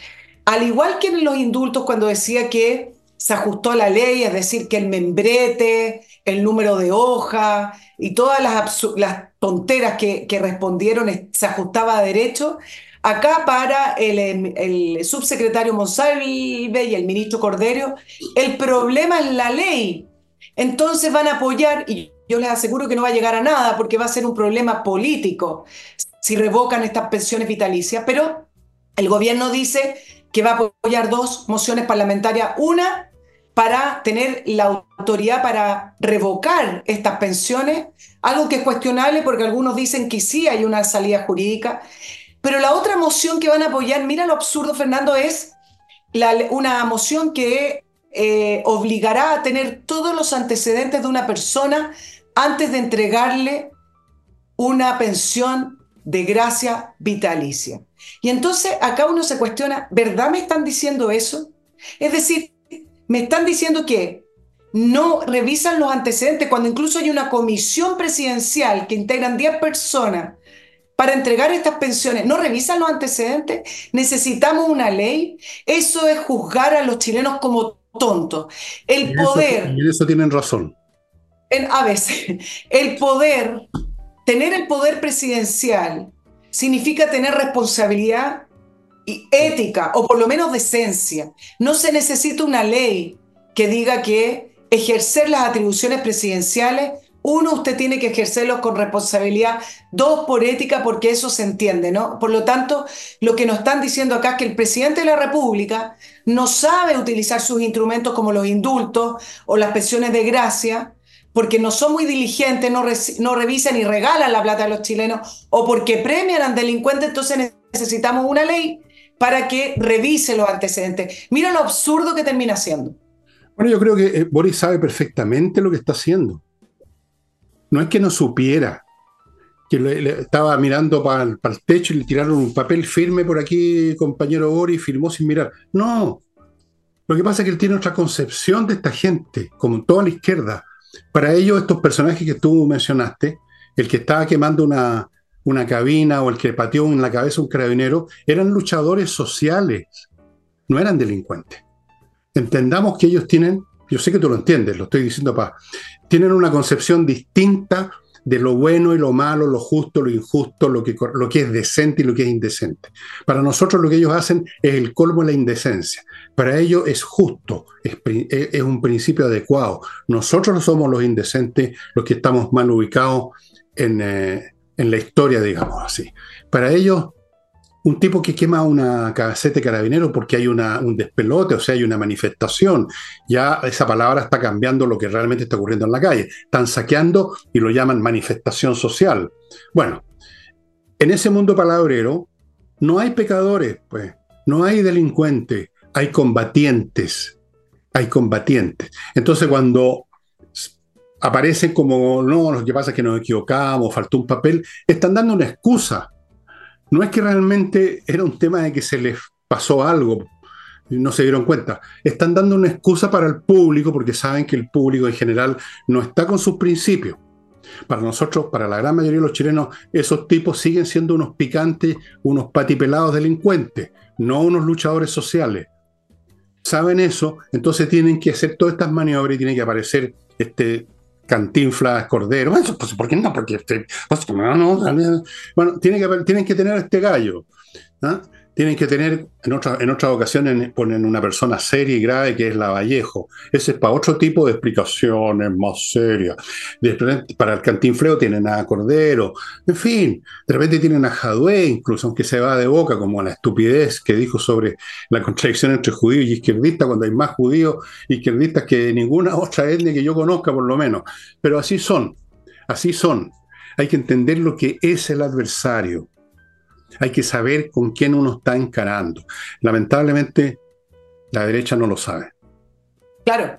Al igual que en los indultos cuando decía que se ajustó la ley, es decir, que el membrete, el número de hoja y todas las, tonteras que, respondieron se ajustaba a derecho, Acá para el, el, subsecretario Monsalve y el ministro Cordero, el problema es la ley. Entonces van a apoyar, y yo les aseguro que no va a llegar a nada porque va a ser un problema político si revocan estas pensiones vitalicias, pero el gobierno dice que va a apoyar dos mociones parlamentarias, una para tener la autoridad para revocar estas pensiones, algo que es cuestionable porque algunos dicen que sí hay una salida jurídica, pero la otra moción que van a apoyar, mira lo absurdo, Fernando, es una moción que eh, obligará a tener todos los antecedentes de una persona antes de entregarle una pensión de gracia vitalicia. Y entonces acá uno se cuestiona, ¿verdad me están diciendo eso? Es decir, me están diciendo que no revisan los antecedentes cuando incluso hay una comisión presidencial que integran 10 personas para entregar estas pensiones no revisan los antecedentes, necesitamos una ley. Eso es juzgar a los chilenos como tontos. El poder... y eso tienen razón. En, a veces, (laughs) el poder, tener el poder presidencial significa tener responsabilidad y ética, o por lo menos decencia. No se necesita una ley que diga que ejercer las atribuciones presidenciales, uno, usted tiene que ejercerlos con responsabilidad, dos, por ética, porque eso se entiende, ¿no? Por lo tanto, lo que nos están diciendo acá es que el presidente de la República no sabe utilizar sus instrumentos como los indultos o las pensiones de gracia, porque no son muy diligentes, no, no revisan y regalan la plata de los chilenos, o porque premian al delincuente, entonces necesitamos una ley para que revise los antecedentes. Mira lo absurdo que termina haciendo. Bueno, yo creo que eh, Boris sabe perfectamente lo que está haciendo. No es que no supiera, que le, estaba mirando para el, techo y le tiraron un papel firme por aquí, compañero Boris, firmó sin mirar. No. Lo que pasa es que él tiene otra concepción de esta gente, como toda la izquierda. Para ellos, estos personajes que tú mencionaste, el que estaba quemando una, una cabina o el que pateó en la cabeza un carabinero, eran luchadores sociales, no eran delincuentes. Entendamos que ellos tienen, yo sé que tú lo entiendes, lo estoy diciendo para, tienen una concepción distinta de lo bueno y lo malo, lo justo, lo injusto, lo que, lo que es decente y lo que es indecente. Para nosotros lo que ellos hacen es el colmo de la indecencia. Para ellos es justo, es, un principio adecuado. Nosotros somos los indecentes, los que estamos mal ubicados en, eh, en la historia, digamos así. Para ellos, un tipo que quema una caseta carabinero porque hay una, un despelote, o sea, hay una manifestación, ya esa palabra está cambiando lo que realmente está ocurriendo en la calle. Están saqueando y lo llaman manifestación social. Bueno, en ese mundo palabrero no hay pecadores, pues, no hay delincuentes, hay combatientes, hay combatientes. Entonces cuando aparecen como, no, lo que pasa es que nos equivocamos, faltó un papel, están dando una excusa. No es que realmente era un tema de que se les pasó algo, no se dieron cuenta. Están dando una excusa para el público porque saben que el público en general no está con sus principios. Para nosotros, para la gran mayoría de los chilenos, esos tipos siguen siendo unos picantes, unos patipelados delincuentes, no unos luchadores sociales. Saben eso, entonces tienen que hacer todas estas maniobras y tiene que aparecer este Cantinflas, Cordero. Bueno, pues, ¿Por qué no? Porque este, pues, bueno, tienen que, que tener este gallo. ¿ah? Tienen que tener, en, otra, en otras ocasiones ponen una persona seria y grave que es la Vallejo. Ese es para otro tipo de explicaciones más serias. para el cantinfleo tienen a Cordero, en fin, de repente tienen a Jadwe, incluso aunque se va de boca, como la estupidez que dijo sobre la contradicción entre judíos y izquierdistas, cuando hay más judíos izquierdistas que ninguna otra etnia que yo conozca, por lo menos. Pero así son, así son. Hay que entender lo que es el adversario hay que saber con quién uno está encarando. Lamentablemente, la derecha no lo sabe. Claro,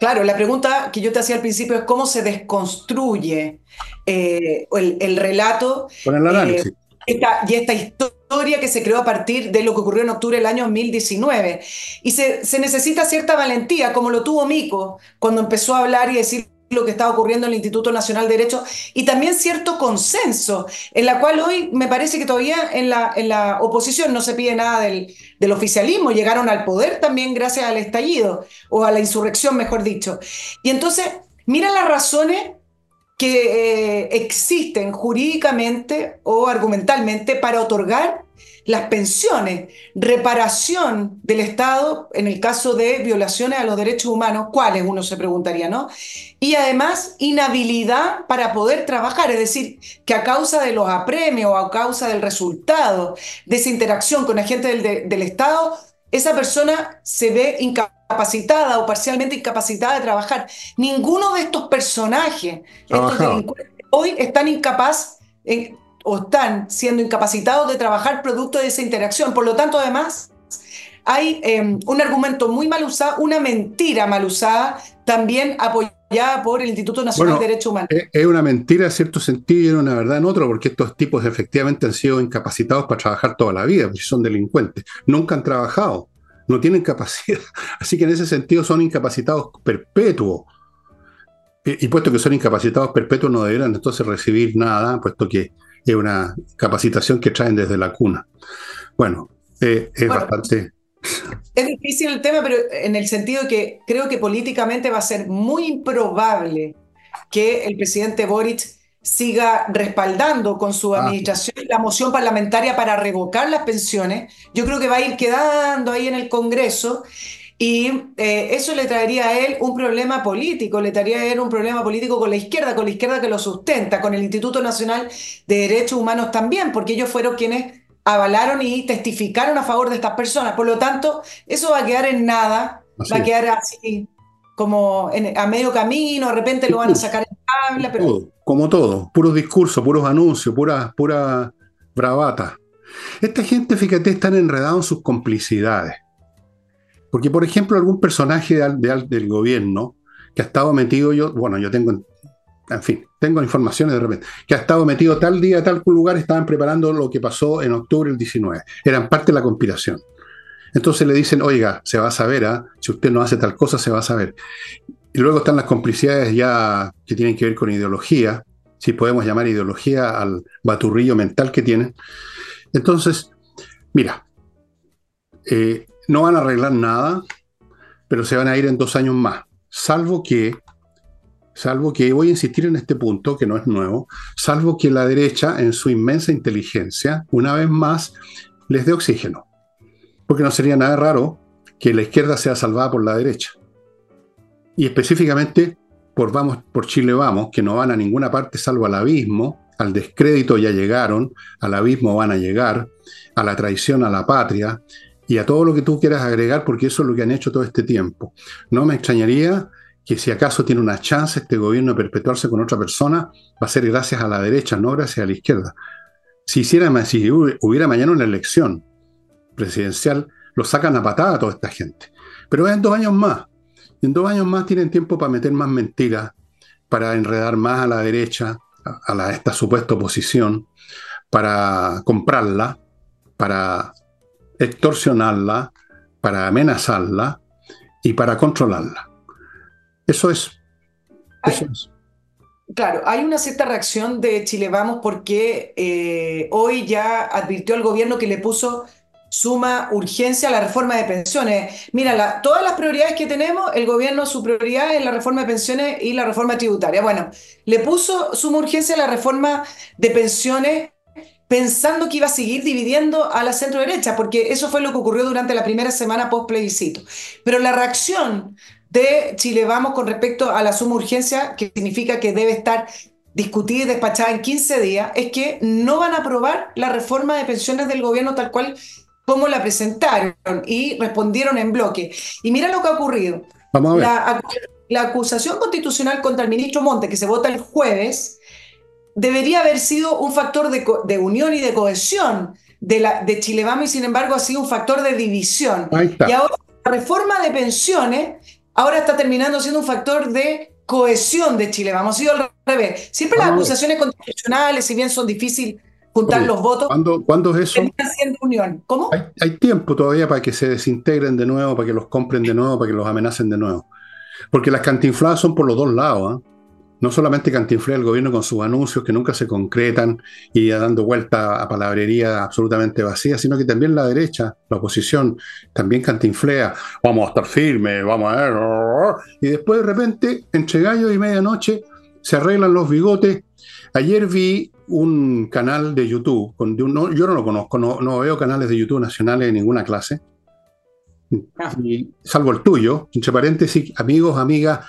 claro. La pregunta que yo te hacía al principio es cómo se desconstruye eh, el, relato. Con el análisis. Eh, y esta historia que se creó a partir de lo que ocurrió en octubre del año 2019. Y se, se necesita cierta valentía, como lo tuvo Mico cuando empezó a hablar y decir lo que está ocurriendo en el Instituto Nacional de Derecho y también cierto consenso, en la cual hoy me parece que todavía en la, en la oposición no se pide nada del, del oficialismo, llegaron al poder también gracias al estallido o a la insurrección, mejor dicho. Y entonces, mira las razones que eh, existen jurídicamente o argumentalmente para otorgar las pensiones, reparación del Estado en el caso de violaciones a los derechos humanos, ¿cuáles? Uno se preguntaría, ¿no? Y además, inhabilidad para poder trabajar, es decir, que a causa de los apremios o a causa del resultado de esa interacción con agentes del, del Estado, esa persona se ve incapacitada o parcialmente incapacitada de trabajar. Ninguno de estos personajes, estos delincuentes, hoy están incapaz, o están siendo incapacitados de trabajar producto de esa interacción. Por lo tanto, además, hay em, un argumento muy mal usado, una mentira mal usada, también apoyada por el Instituto Nacional de Derechos Humanos. Es una mentira en cierto sentido y una verdad en otro, porque estos tipos efectivamente han sido incapacitados para trabajar toda la vida, porque son delincuentes. Nunca han trabajado, no tienen capacidad. (laughs) Así que en ese sentido son incapacitados perpetuos. Y, y puesto que son incapacitados perpetuos, no deberán entonces recibir nada, puesto que es una capacitación que traen desde la cuna. Bueno, eh, es bastante... Es difícil el tema, pero en el sentido que creo que políticamente va a ser muy improbable que el presidente Boric siga respaldando con su ah. administración la moción parlamentaria para revocar las pensiones. Yo creo que va a ir quedando ahí en el Congreso y eh, eso le traería a él un problema político, le traería a él un problema político con la izquierda, con la izquierda que lo sustenta, con el Instituto Nacional de Derechos Humanos también, porque ellos fueron quienes avalaron y testificaron a favor de estas personas. Por lo tanto, eso va a quedar en nada, va a quedar así como a medio camino, de repente lo van a sacar en tabla, pero... como todo, puros discursos, puros anuncios, pura, pura bravata. Esta gente, fíjate, están enredados en sus complicidades. Porque, por ejemplo, algún personaje del gobierno que ha estado metido, yo, bueno, yo tengo, en fin, tengo informaciones de repente, que ha estado metido tal día, tal lugar, estaban preparando lo que pasó en octubre del 19. Eran parte de la conspiración. Entonces le dicen, oiga, se va a saber, ¿ah? si usted no hace tal cosa, se va a saber. Y luego están las complicidades ya que tienen que ver con ideología, si podemos llamar ideología al baturrillo mental que tienen. Entonces, mira, eh, no van a arreglar nada, pero se van a ir en dos años más, salvo que, salvo que, voy a insistir en este punto, que no es nuevo, salvo que la derecha, en su inmensa inteligencia, una vez más, les dé oxígeno porque no sería nada raro que la izquierda sea salvada por la derecha. Y específicamente por, vamos, por Chile Vamos, que no van a ninguna parte salvo al abismo, al descrédito ya llegaron, al abismo van a llegar, a la traición a la patria y a todo lo que tú quieras agregar, porque eso es lo que han hecho todo este tiempo. No me extrañaría que si acaso tiene una chance este gobierno de perpetuarse con otra persona, va a ser gracias a la derecha, no gracias a la izquierda. Si, hiciera, si hubiera mañana una elección presidencial, lo sacan a patada a toda esta gente. Pero en dos años más. En dos años más tienen tiempo para meter más mentiras, para enredar más a la derecha, a, esta supuesta oposición, para comprarla, para extorsionarla, para amenazarla y para controlarla. Eso es. Eso es. Claro, hay una cierta reacción de Chile Vamos porque eh, hoy ya advirtió el gobierno que le puso suma urgencia a la reforma de pensiones. Mira, todas las prioridades que tenemos, el gobierno su prioridad es la reforma de pensiones y la reforma tributaria. Bueno, le puso suma urgencia a la reforma de pensiones pensando que iba a seguir dividiendo a la centro derecha, porque eso fue lo que ocurrió durante la primera semana post plebiscito. Pero la reacción de Chile Vamos con respecto a la suma urgencia, que significa que debe estar discutida y despachada en 15 días, es que no van a aprobar la reforma de pensiones del gobierno tal cual cómo la presentaron y respondieron en bloque. Y mira lo que ha ocurrido. Vamos a ver. La, acusación constitucional contra el ministro Monte, que se vota el jueves, debería haber sido un factor de, unión y de cohesión de, la, de Chile Vamos y sin embargo ha sido un factor de división. Y ahora la reforma de pensiones ahora está terminando siendo un factor de cohesión de Chile Vamos. Ha sido al revés. Siempre las acusaciones constitucionales, si bien son difíciles juntar los votos. ¿Cuándo, es eso? unión. ¿Cómo? Hay, tiempo todavía para que se desintegren de nuevo, para que los compren de nuevo, para que los amenacen de nuevo. Porque las cantinfladas son por los dos lados. ¿ah? No solamente cantinflea el gobierno con sus anuncios que nunca se concretan y dando vuelta a palabrería absolutamente vacía, sino que también la derecha, la oposición, también cantinflea. Vamos a estar firmes, vamos a ver. Y después de repente, entre gallo y medianoche, se arreglan los bigotes. Ayer vi un canal de YouTube, con, yo no lo conozco, no, veo canales de YouTube nacionales de ninguna clase, ah. salvo el tuyo, entre paréntesis, amigos, amigas,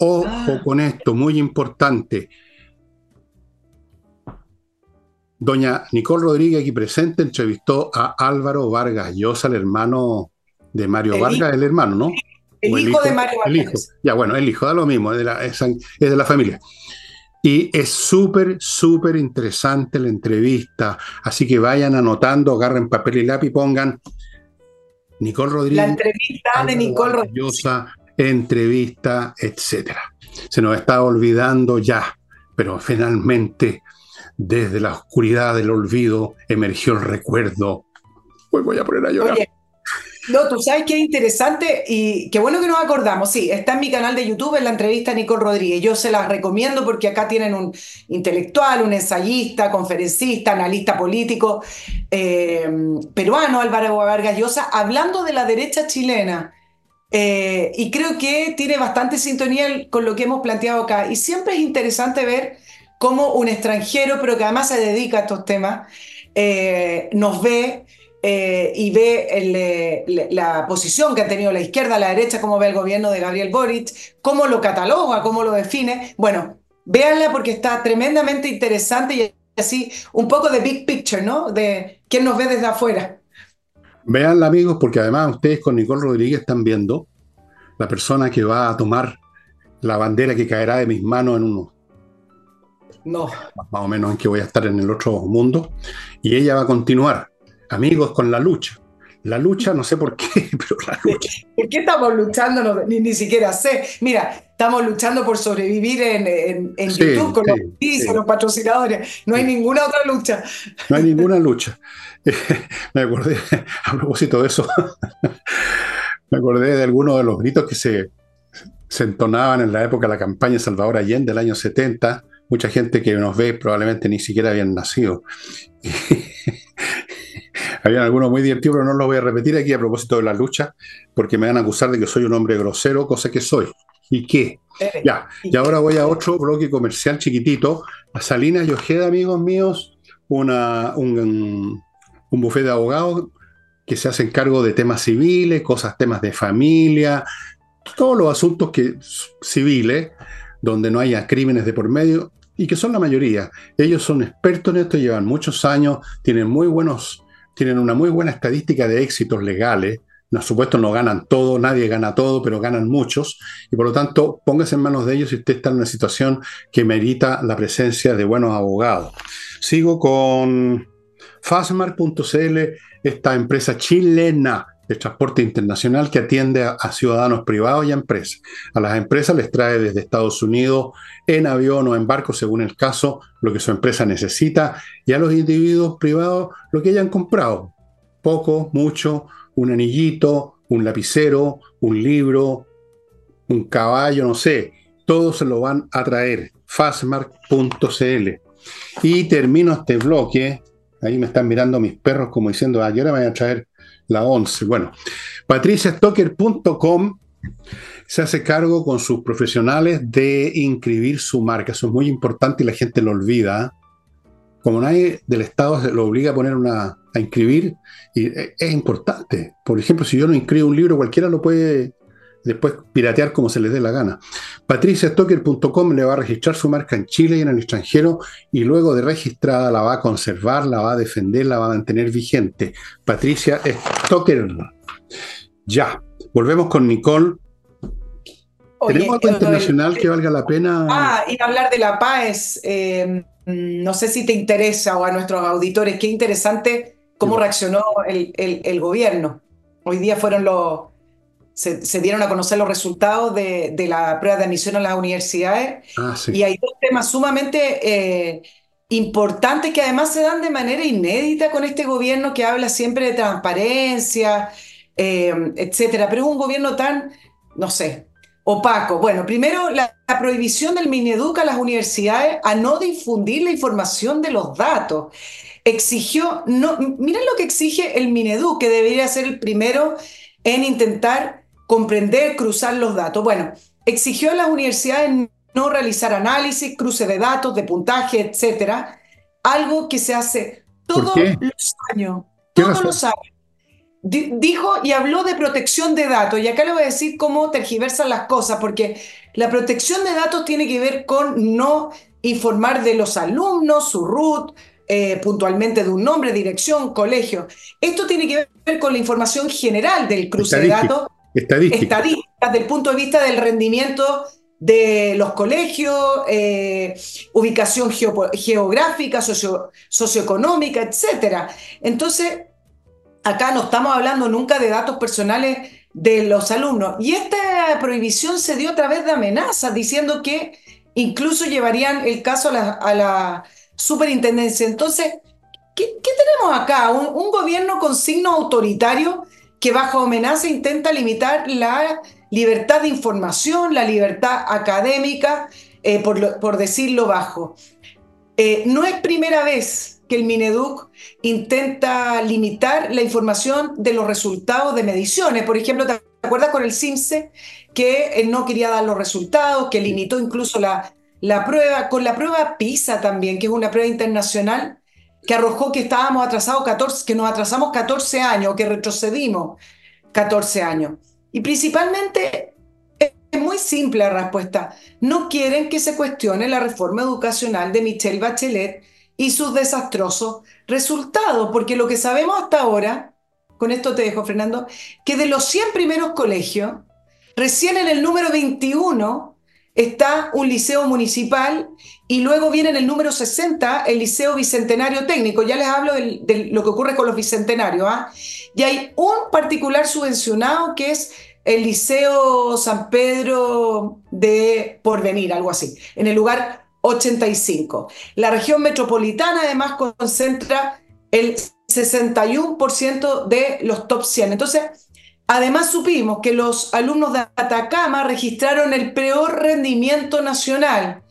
ojo ah. con esto, muy importante. Doña Nicole Rodríguez, aquí presente, entrevistó a Álvaro Vargas Llosa, el hermano de Mario Vargas, el hermano, ¿no? El, hijo, de Mario Vargas. Ya, bueno, el hijo, da lo mismo, de la, es de la familia. Y es súper, súper interesante la entrevista. Así que vayan anotando, agarren papel y lápiz, pongan Nicole Rodríguez. La entrevista de Nicole Rodríguez. Entrevista, etcétera. Se nos está olvidando ya, pero finalmente, desde la oscuridad del olvido, emergió el recuerdo. Hoy voy a poner a llorar. No, tú sabes qué interesante y qué bueno que nos acordamos. Sí, está en mi canal de YouTube en la entrevista a Nicole Rodríguez. Yo se las recomiendo porque acá tienen un intelectual, un ensayista, conferencista, analista político eh, peruano, Álvaro Vargas Llosa, hablando de la derecha chilena. Eh, y creo que tiene bastante sintonía con lo que hemos planteado acá. Y siempre es interesante ver cómo un extranjero, pero que además se dedica a estos temas, eh, nos ve eh, y ve la posición que ha tenido la izquierda, la derecha, cómo ve el gobierno de Gabriel Boric, cómo lo cataloga, cómo lo define. Bueno, véanla porque está tremendamente interesante y así un poco de big picture, ¿no? De quién nos ve desde afuera. Véanla, amigos, porque además ustedes con Nicole Rodríguez están viendo la persona que va a tomar la bandera que caerá de mis manos en unos no. Más o menos en que voy a estar en el otro mundo. Y ella va a continuar, amigos, con la lucha. La lucha, no sé por qué, (laughs) pero la lucha. ¿Por qué estamos luchando? ni, ni siquiera sé. Mira, estamos luchando por sobrevivir en, en, YouTube con los los patrocinadores. No hay ninguna otra lucha. No hay ninguna lucha. (laughs) me acordé, (laughs) a propósito de eso, me acordé de algunos de los gritos que se, se entonaban en la época de la campaña Salvador Allende del año 70, mucha gente que nos ve probablemente ni siquiera habían nacido. (laughs) Habían algunos muy divertidos, pero no los voy a repetir aquí a propósito de la lucha, porque me van a acusar de que soy un hombre grosero, cosa que soy. ¿Y qué? Ya, y ahora voy a otro bloque comercial chiquitito. A Salinas y Ojeda, amigos míos, una, un, un bufete de abogados que se hacen cargo de temas civiles, cosas, temas de familia, todos los asuntos que, civiles, donde no haya crímenes de por medio, y que son la mayoría. Ellos son expertos en esto, llevan muchos años, tienen muy buenos, tienen una muy buena estadística de éxitos legales. Por supuesto, no ganan todo, nadie gana todo, pero ganan muchos. Y por lo tanto, póngase en manos de ellos si usted está en una situación que merita la presencia de buenos abogados. Sigo con Fastmark.cl, esta empresa chilena de transporte internacional que atiende a, ciudadanos privados y a empresas. A las empresas les trae desde Estados Unidos en avión o en barco, según el caso, lo que su empresa necesita, y a los individuos privados lo que hayan comprado. Poco, mucho, un anillito, un lapicero, un libro, un caballo, no sé. Todos se lo van a traer. Fastmark.cl. Y termino este bloque. Ahí me están mirando mis perros como diciendo, ah, ahora me voy a traer la 11. Bueno, patriciastocker.com se hace cargo con sus profesionales de inscribir su marca. Eso es muy importante y la gente lo olvida. Como nadie del Estado lo obliga a poner una, a inscribir, y es importante. Por ejemplo, si yo no inscribo un libro, cualquiera lo puede después piratear como se les dé la gana. patriciastocker.com le va a registrar su marca en Chile y en el extranjero y luego de registrada la va a conservar, la va a defender, la va a mantener vigente. Patricia Stocker. Ya, volvemos con Nicole. ¿Tenemos algo internacional que valga la pena? Ah, a hablar de la paz. Eh, no sé si te interesa o a nuestros auditores, qué interesante cómo reaccionó el, el gobierno. Hoy día fueron los se, dieron a conocer los resultados de, la prueba de admisión a las universidades. Ah, y hay dos temas sumamente eh, importantes que además se dan de manera inédita con este gobierno que habla siempre de transparencia, eh, etcétera. Pero es un gobierno tan, no sé, opaco. Bueno, primero la, prohibición del Mineduc a las universidades a no difundir la información de los datos. Exigió, no, miren lo que exige el Mineduc, que debería ser el primero en intentar comprender, cruzar los datos. Bueno, exigió a las universidades no realizar análisis, cruce de datos, de puntaje, etcétera, algo que se hace todos los años, todos los años. Dijo y habló de protección de datos, y acá le voy a decir cómo tergiversan las cosas, porque la protección de datos tiene que ver con no informar de los alumnos, su root, eh, puntualmente de un nombre, dirección, colegio. Esto tiene que ver con la información general del cruce de datos Estadísticas. Estadísticas del punto de vista del rendimiento de los colegios, eh, ubicación geográfica, socioeconómica, etc. Entonces, acá no estamos hablando nunca de datos personales de los alumnos. Y esta prohibición se dio a través de amenazas, diciendo que incluso llevarían el caso a la, superintendencia. Entonces, ¿qué, tenemos acá? Un, un, gobierno con signo autoritario que bajo amenaza intenta limitar la libertad de información, la libertad académica, eh, por, decirlo bajo. Eh, no es primera vez que el Mineduc intenta limitar la información de los resultados de mediciones. Por ejemplo, ¿te acuerdas con el CIMSE que no quería dar los resultados, que limitó incluso la prueba, con la prueba PISA también, que es una prueba internacional que arrojó que estábamos atrasados 14, que nos atrasamos 14 años, que retrocedimos 14 años. Y principalmente es muy simple la respuesta. No quieren que se cuestione la reforma educacional de Michelle Bachelet y sus desastrosos resultados, porque lo que sabemos hasta ahora, con esto te dejo, Fernando, que de los 100 primeros colegios, recién en el número 21 está un liceo municipal y luego viene en el número 60 el liceo bicentenario técnico. Ya les hablo de, lo que ocurre con los bicentenarios. ¿ah? Y hay un particular subvencionado que es el Liceo San Pedro de Porvenir, algo así, en el lugar 85. La región metropolitana además concentra el 61% de los top 100. Entonces, además supimos que los alumnos de Atacama registraron el peor rendimiento nacional.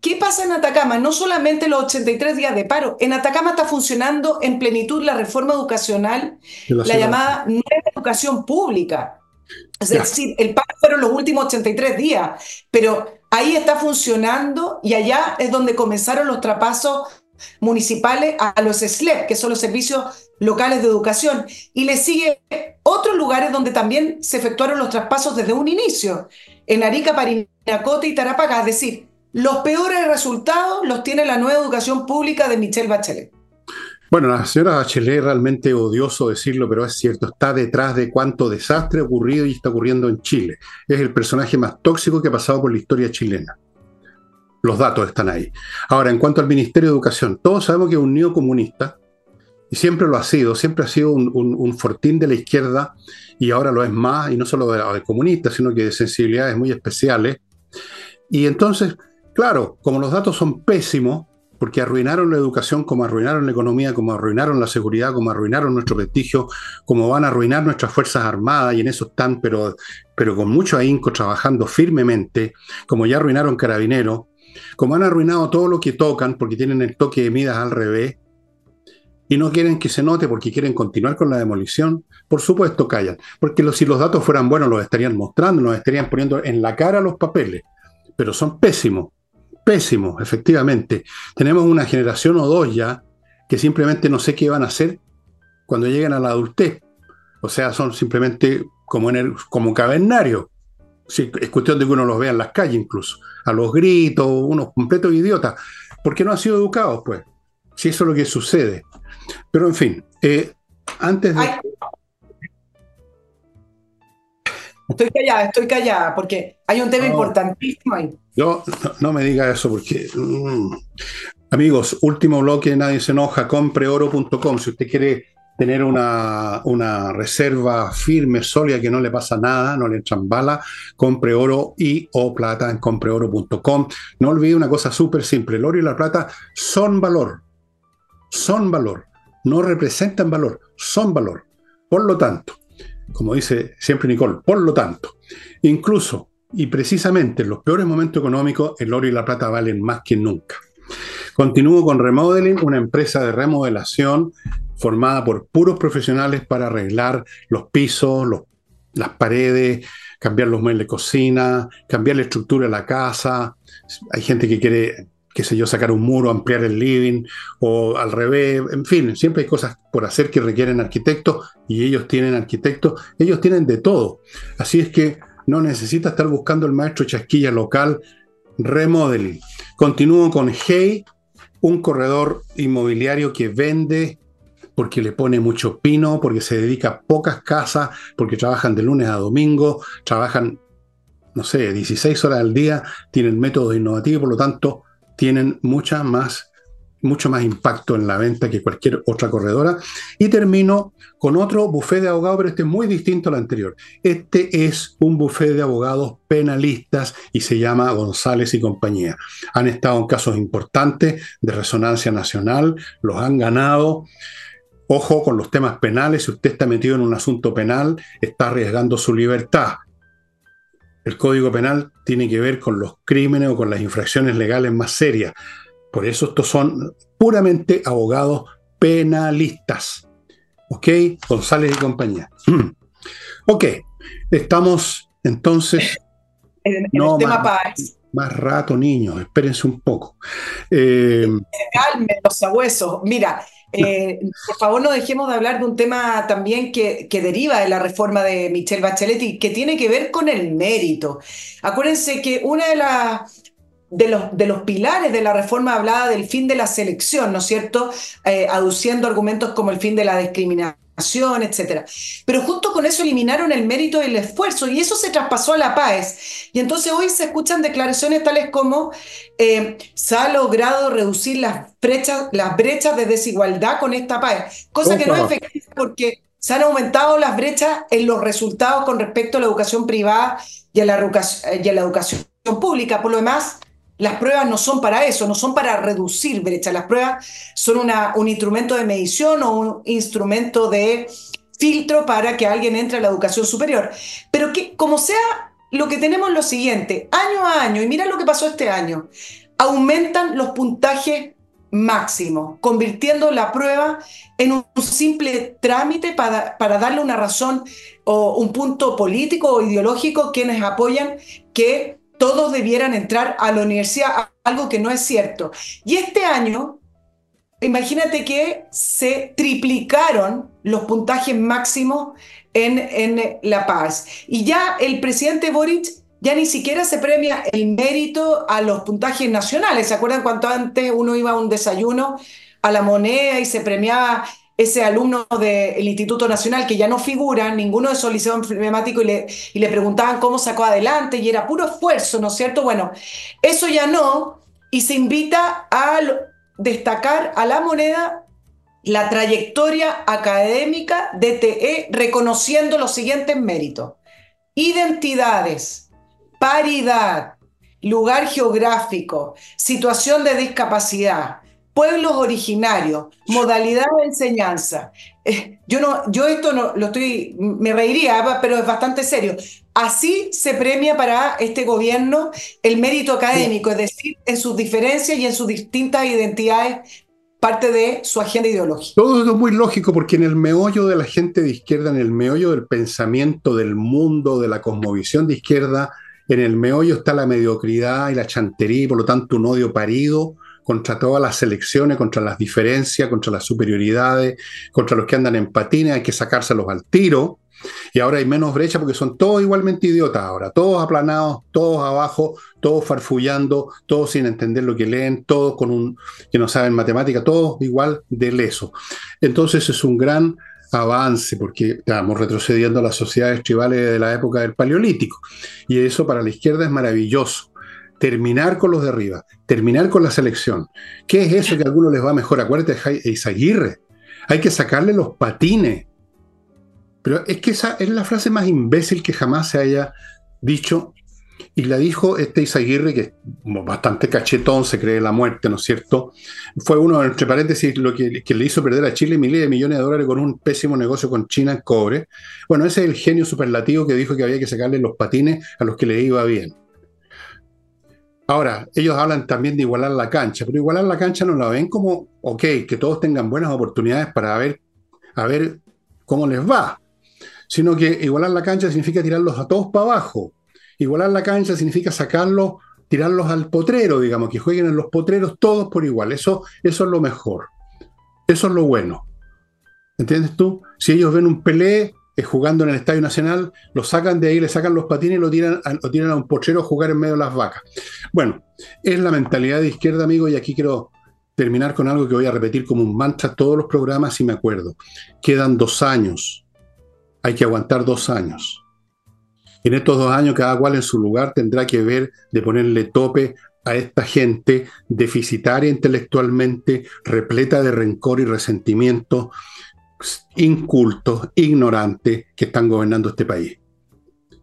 ¿Qué pasa en Atacama? No solamente los 83 días de paro, en Atacama está funcionando en plenitud la reforma educacional, la llamada nueva educación pública. Es decir, el paro fueron los últimos 83 días, pero ahí está funcionando y allá es donde comenzaron los trapasos municipales a los SLEP, que son los servicios locales de educación, y le sigue otros lugares donde también se efectuaron los traspasos desde un inicio, en Arica, Parinacote y Tarapacá, es decir, los peores resultados los tiene la nueva educación pública de Michelle Bachelet. Bueno, la señora Bachelet, realmente odioso decirlo, pero es cierto, está detrás de cuánto desastre ha ocurrido y está ocurriendo en Chile. Es el personaje más tóxico que ha pasado por la historia chilena. Los datos están ahí. Ahora, en cuanto al Ministerio de Educación, todos sabemos que es un neocomunista, y siempre lo ha sido, siempre ha sido un, fortín de la izquierda, y ahora lo es más, y no solo de, de comunistas, sino que de sensibilidades muy especiales. Y entonces, claro, como los datos son pésimos, porque arruinaron la educación, como arruinaron la economía, como arruinaron la seguridad, como arruinaron nuestro prestigio, como van a arruinar nuestras Fuerzas Armadas, y en eso están, pero, pero con mucho ahínco, trabajando firmemente, como ya arruinaron Carabineros, como han arruinado todo lo que tocan, porque tienen el toque de midas al revés, y no quieren que se note porque quieren continuar con la demolición, por supuesto callan, porque si los datos fueran buenos los estarían mostrando, los estarían poniendo en la cara los papeles, pero son pésimos pésimo, efectivamente. Tenemos una generación o dos ya que simplemente no sé qué van a hacer cuando lleguen a la adultez. O sea, son simplemente como, en el, como cavernarios. Es cuestión de que uno los vea en las calles incluso, a los gritos, unos completos idiotas, porque no han sido educados, pues. Si eso es lo que sucede. Pero en fin, eh, antes de... Estoy callada, estoy callada, porque hay un tema importantísimo ahí. Yo, no, me diga eso, porque. Mm. Amigos, último bloque, nadie se enoja, compreoro.com. Si usted quiere tener una, una, reserva firme, sólida, que no le pasa nada, no le echan bala, compre oro y o plata en compreoro.com. No olvide una cosa súper simple: el oro y la plata son valor. Son valor. No representan valor, son valor. Por lo tanto, como dice siempre Nicole, por lo tanto, incluso y precisamente en los peores momentos económicos, el oro y la plata valen más que nunca. Continúo con Remodeling, una empresa de remodelación formada por puros profesionales para arreglar los pisos, las paredes, cambiar los muebles de cocina, cambiar la estructura de la casa. Hay gente que quiere qué sé yo, sacar un muro, ampliar el living, o al revés, en fin, siempre hay cosas por hacer que requieren arquitectos y ellos tienen arquitectos, ellos tienen de todo. Así es que no necesita estar buscando el maestro chasquilla local, remodeling. Continúo con Hey, un corredor inmobiliario que vende porque le pone mucho pino, porque se dedica a pocas casas, porque trabajan de lunes a domingo, trabajan, no sé, 16 horas al día, tienen métodos innovativos, por lo tanto, tienen mucha más, mucho más impacto en la venta que cualquier otra corredora. Y termino con otro buffet de abogados, pero este es muy distinto al anterior. Este es un buffet de abogados penalistas y se llama González y compañía. Han estado en casos importantes de resonancia nacional, los han ganado. Ojo con los temas penales, si usted está metido en un asunto penal, está arriesgando su libertad el Código Penal tiene que ver con los crímenes o con las infracciones legales más serias. Por eso estos son puramente abogados penalistas. ¿Ok? González y compañía. (clears throat) ok, estamos entonces... (laughs) En, el tema paz. Más rato, niños, espérense un poco. Eh, Calmen los sabuesos. Mira, eh, por favor, no dejemos de hablar de un tema también que, que, deriva de la reforma de Michelle Bachelet y que tiene que ver con el mérito. Acuérdense que una de las de los, de los, pilares de la reforma hablaba del fin de la selección, ¿no es cierto? Eh, aduciendo argumentos como el fin de la discriminación, etc. Pero justo con eso eliminaron el mérito y el esfuerzo y eso se traspasó a la paz. Y entonces hoy se escuchan declaraciones tales como eh, se ha logrado reducir las brechas, las brechas de desigualdad con esta paz, cosa que no es efectiva porque se han aumentado las brechas en los resultados con respecto a la educación privada y a la, y a la educación pública. Por lo demás, las pruebas no son para eso, no son para reducir brechas. Las pruebas son un instrumento de medición o un instrumento de filtro para que alguien entre a la educación superior. Pero que, como sea, lo que tenemos es lo siguiente, año a año, y mira lo que pasó este año, aumentan los puntajes máximos, convirtiendo la prueba en un simple trámite para, para darle una razón o un punto político o ideológico quienes apoyan que todos debieran entrar a la universidad, algo que no es cierto. Y este año, imagínate que se triplicaron los puntajes máximos en, en La Paz. Y ya el presidente Boric ya ni siquiera se premia el mérito a los puntajes nacionales. ¿Se acuerdan cuánto antes uno iba a un desayuno a la moneda y se premiaba ese alumno del Instituto Nacional que ya no figura, ninguno de esos liceos emblemáticos, y le, y le preguntaban cómo sacó adelante, y era puro esfuerzo, ¿no es cierto? Bueno, eso ya no, y se invita a destacar a la moneda la trayectoria académica de TE, reconociendo los siguientes méritos. Identidades, paridad, lugar geográfico, situación de discapacidad, pueblos originarios, modalidad de enseñanza. Eh, yo, no, yo esto no lo estoy, me reiría, pero es bastante serio. Así se premia para este gobierno el mérito académico, es decir, en sus diferencias y en sus distintas identidades parte de su agenda ideológica. Todo esto es muy lógico porque en el meollo de la gente de izquierda, en el meollo del pensamiento del mundo, de la cosmovisión de izquierda, en el meollo está la mediocridad y la chantería y por lo tanto un odio parido contra todas las selecciones, contra las diferencias, contra las superioridades, contra los que andan en patines, hay que sacárselos al tiro. Y ahora hay menos brecha porque son todos igualmente idiotas ahora, todos aplanados, todos abajo, todos farfullando, todos sin entender lo que leen, todos con un que no saben matemática, todos igual de leso. Entonces es un gran avance porque estamos retrocediendo a las sociedades tribales de la época del Paleolítico. Y eso para la izquierda es maravilloso terminar con los de arriba, terminar con la selección. ¿Qué es eso que a algunos les va mejor? Acuérdate de Isaguirre. Hay que sacarle los patines. Pero es que esa es la frase más imbécil que jamás se haya dicho. Y la dijo este Isaguirre, que bastante cachetón, se cree la muerte, ¿no es cierto? Fue uno, entre paréntesis, lo que, le hizo perder a Chile miles de millones de dólares con un pésimo negocio con China en cobre. Bueno, ese es el genio superlativo que dijo que había que sacarle los patines a los que le iba bien. Ahora, ellos hablan también de igualar la cancha, pero igualar la cancha no la ven como, ok, que todos tengan buenas oportunidades para ver, a ver cómo les va, sino que igualar la cancha significa tirarlos a todos para abajo. Igualar la cancha significa sacarlos, tirarlos al potrero, digamos, que jueguen en los potreros todos por igual. Eso, eso es lo mejor. Eso es lo bueno. ¿Entiendes tú? Si ellos ven un Pelé, jugando en el Estadio Nacional, lo sacan de ahí, le sacan los patines y lo tiran, a, lo tiran a un pochero a jugar en medio de las vacas. Bueno, es la mentalidad de izquierda, amigo, y aquí quiero terminar con algo que voy a repetir como un mantra todos los programas y me acuerdo. Quedan dos años. Hay que aguantar dos años. En estos dos años, cada cual en su lugar tendrá que ver de ponerle tope a esta gente deficitaria intelectualmente, repleta de rencor y resentimiento, incultos, ignorantes que están gobernando este país.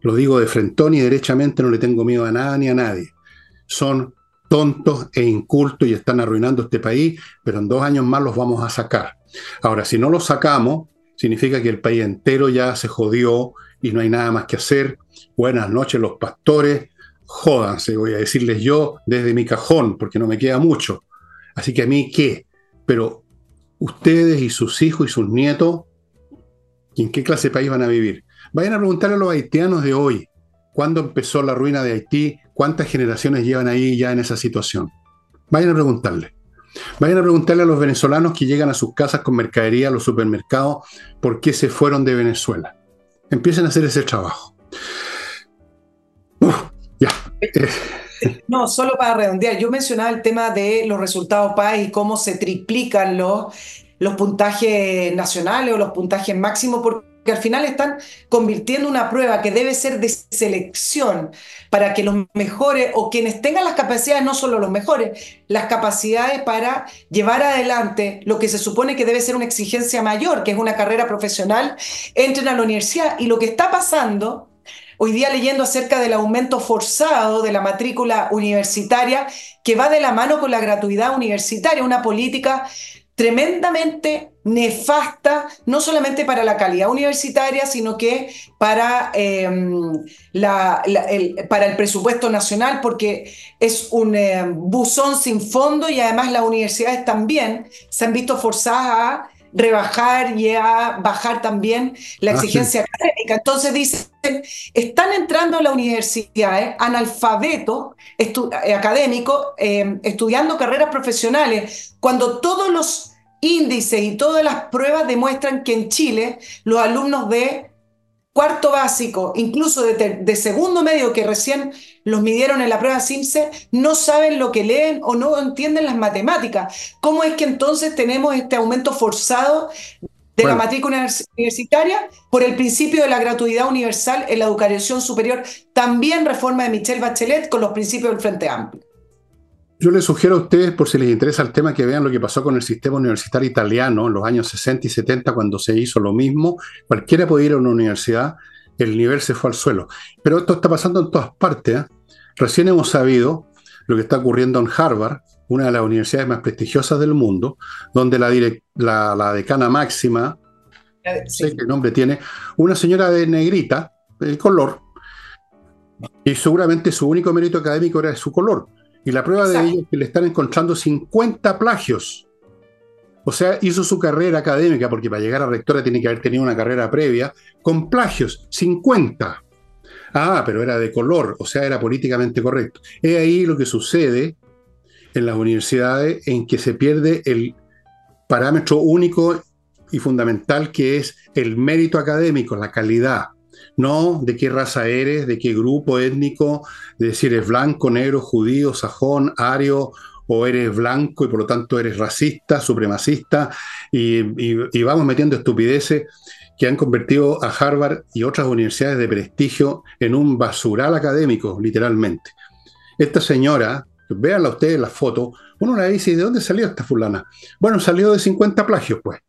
Lo digo de frentón y derechamente, no le tengo miedo a nada ni a nadie. Son tontos e incultos y están arruinando este país, pero en dos años más los vamos a sacar. Ahora, si no los sacamos, significa que el país entero ya se jodió y no hay nada más que hacer. Buenas noches los pastores, jódanse, voy a decirles yo desde mi cajón, porque no me queda mucho. Así que a mí qué, pero ustedes y sus hijos y sus nietos, ¿en qué clase de país van a vivir? Vayan a preguntarle a los haitianos de hoy, ¿cuándo empezó la ruina de Haití? cuántas generaciones llevan ahí ya en esa situación. Vayan a preguntarle. Vayan a preguntarle a los venezolanos que llegan a sus casas con mercadería a los supermercados por qué se fueron de Venezuela. Empiecen a hacer ese trabajo. ya. (laughs) No, solo para redondear, yo mencionaba el tema de los resultados PAE y cómo se triplican los, los puntajes nacionales o los puntajes máximos, porque al final están convirtiendo una prueba que debe ser de selección para que los mejores o quienes tengan las capacidades, no solo los mejores, las capacidades para llevar adelante lo que se supone que debe ser una exigencia mayor, que es una carrera profesional, entren a la universidad. Y lo que está pasando hoy día leyendo acerca del aumento forzado de la matrícula universitaria que va de la mano con la gratuidad universitaria, una política tremendamente nefasta, no solamente para la calidad universitaria, sino que para, em, el, presupuesto nacional, porque es un em, buzón sin fondo y además las universidades también se han visto forzadas a rebajar y a bajar también la ah, exigencia académica. Entonces dicen, están entrando a la universidad eh, analfabetos eh, académicos em, estudiando carreras profesionales, cuando todos los índices y todas las pruebas demuestran que en Chile los alumnos de cuarto básico, incluso de, segundo medio que recién los midieron en la prueba CIMSE, no saben lo que leen o no entienden las matemáticas. ¿Cómo es que entonces tenemos este aumento forzado de la matrícula universitaria por el principio de la gratuidad universal en la educación superior? También reforma de Michelle Bachelet con los principios del Frente Amplio. Yo les sugiero a ustedes, por si les interesa el tema, que vean lo que pasó con el sistema universitario italiano en los años 60 y 70, cuando se hizo lo mismo. Cualquiera podía ir a una universidad, el nivel se fue al suelo. Pero esto está pasando en todas partes. ¿eh? Recién hemos sabido lo que está ocurriendo en Harvard, una de las universidades más prestigiosas del mundo, donde la, la, decana máxima, no sé qué nombre tiene, una señora de negrita, de color, y seguramente su único mérito académico era su color y la prueba de ello es que le están encontrando 50 plagios. O sea, hizo su carrera académica, porque para llegar a rectora tiene que haber tenido una carrera previa, con plagios, 50. Ah, pero era de color, o sea, era políticamente correcto. Es ahí lo que sucede en las universidades en que se pierde el parámetro único y fundamental que es el mérito académico, la calidad no de qué raza eres, de qué grupo étnico, de si eres blanco, negro, judío, sajón, ario, o eres blanco y por lo tanto eres racista, supremacista, y, vamos metiendo estupideces que han convertido a Harvard y otras universidades de prestigio en un basural académico, literalmente. Esta señora, véanla ustedes la foto, uno la dice, ¿de dónde salió esta fulana? Bueno, salió de 50 plagios, pues.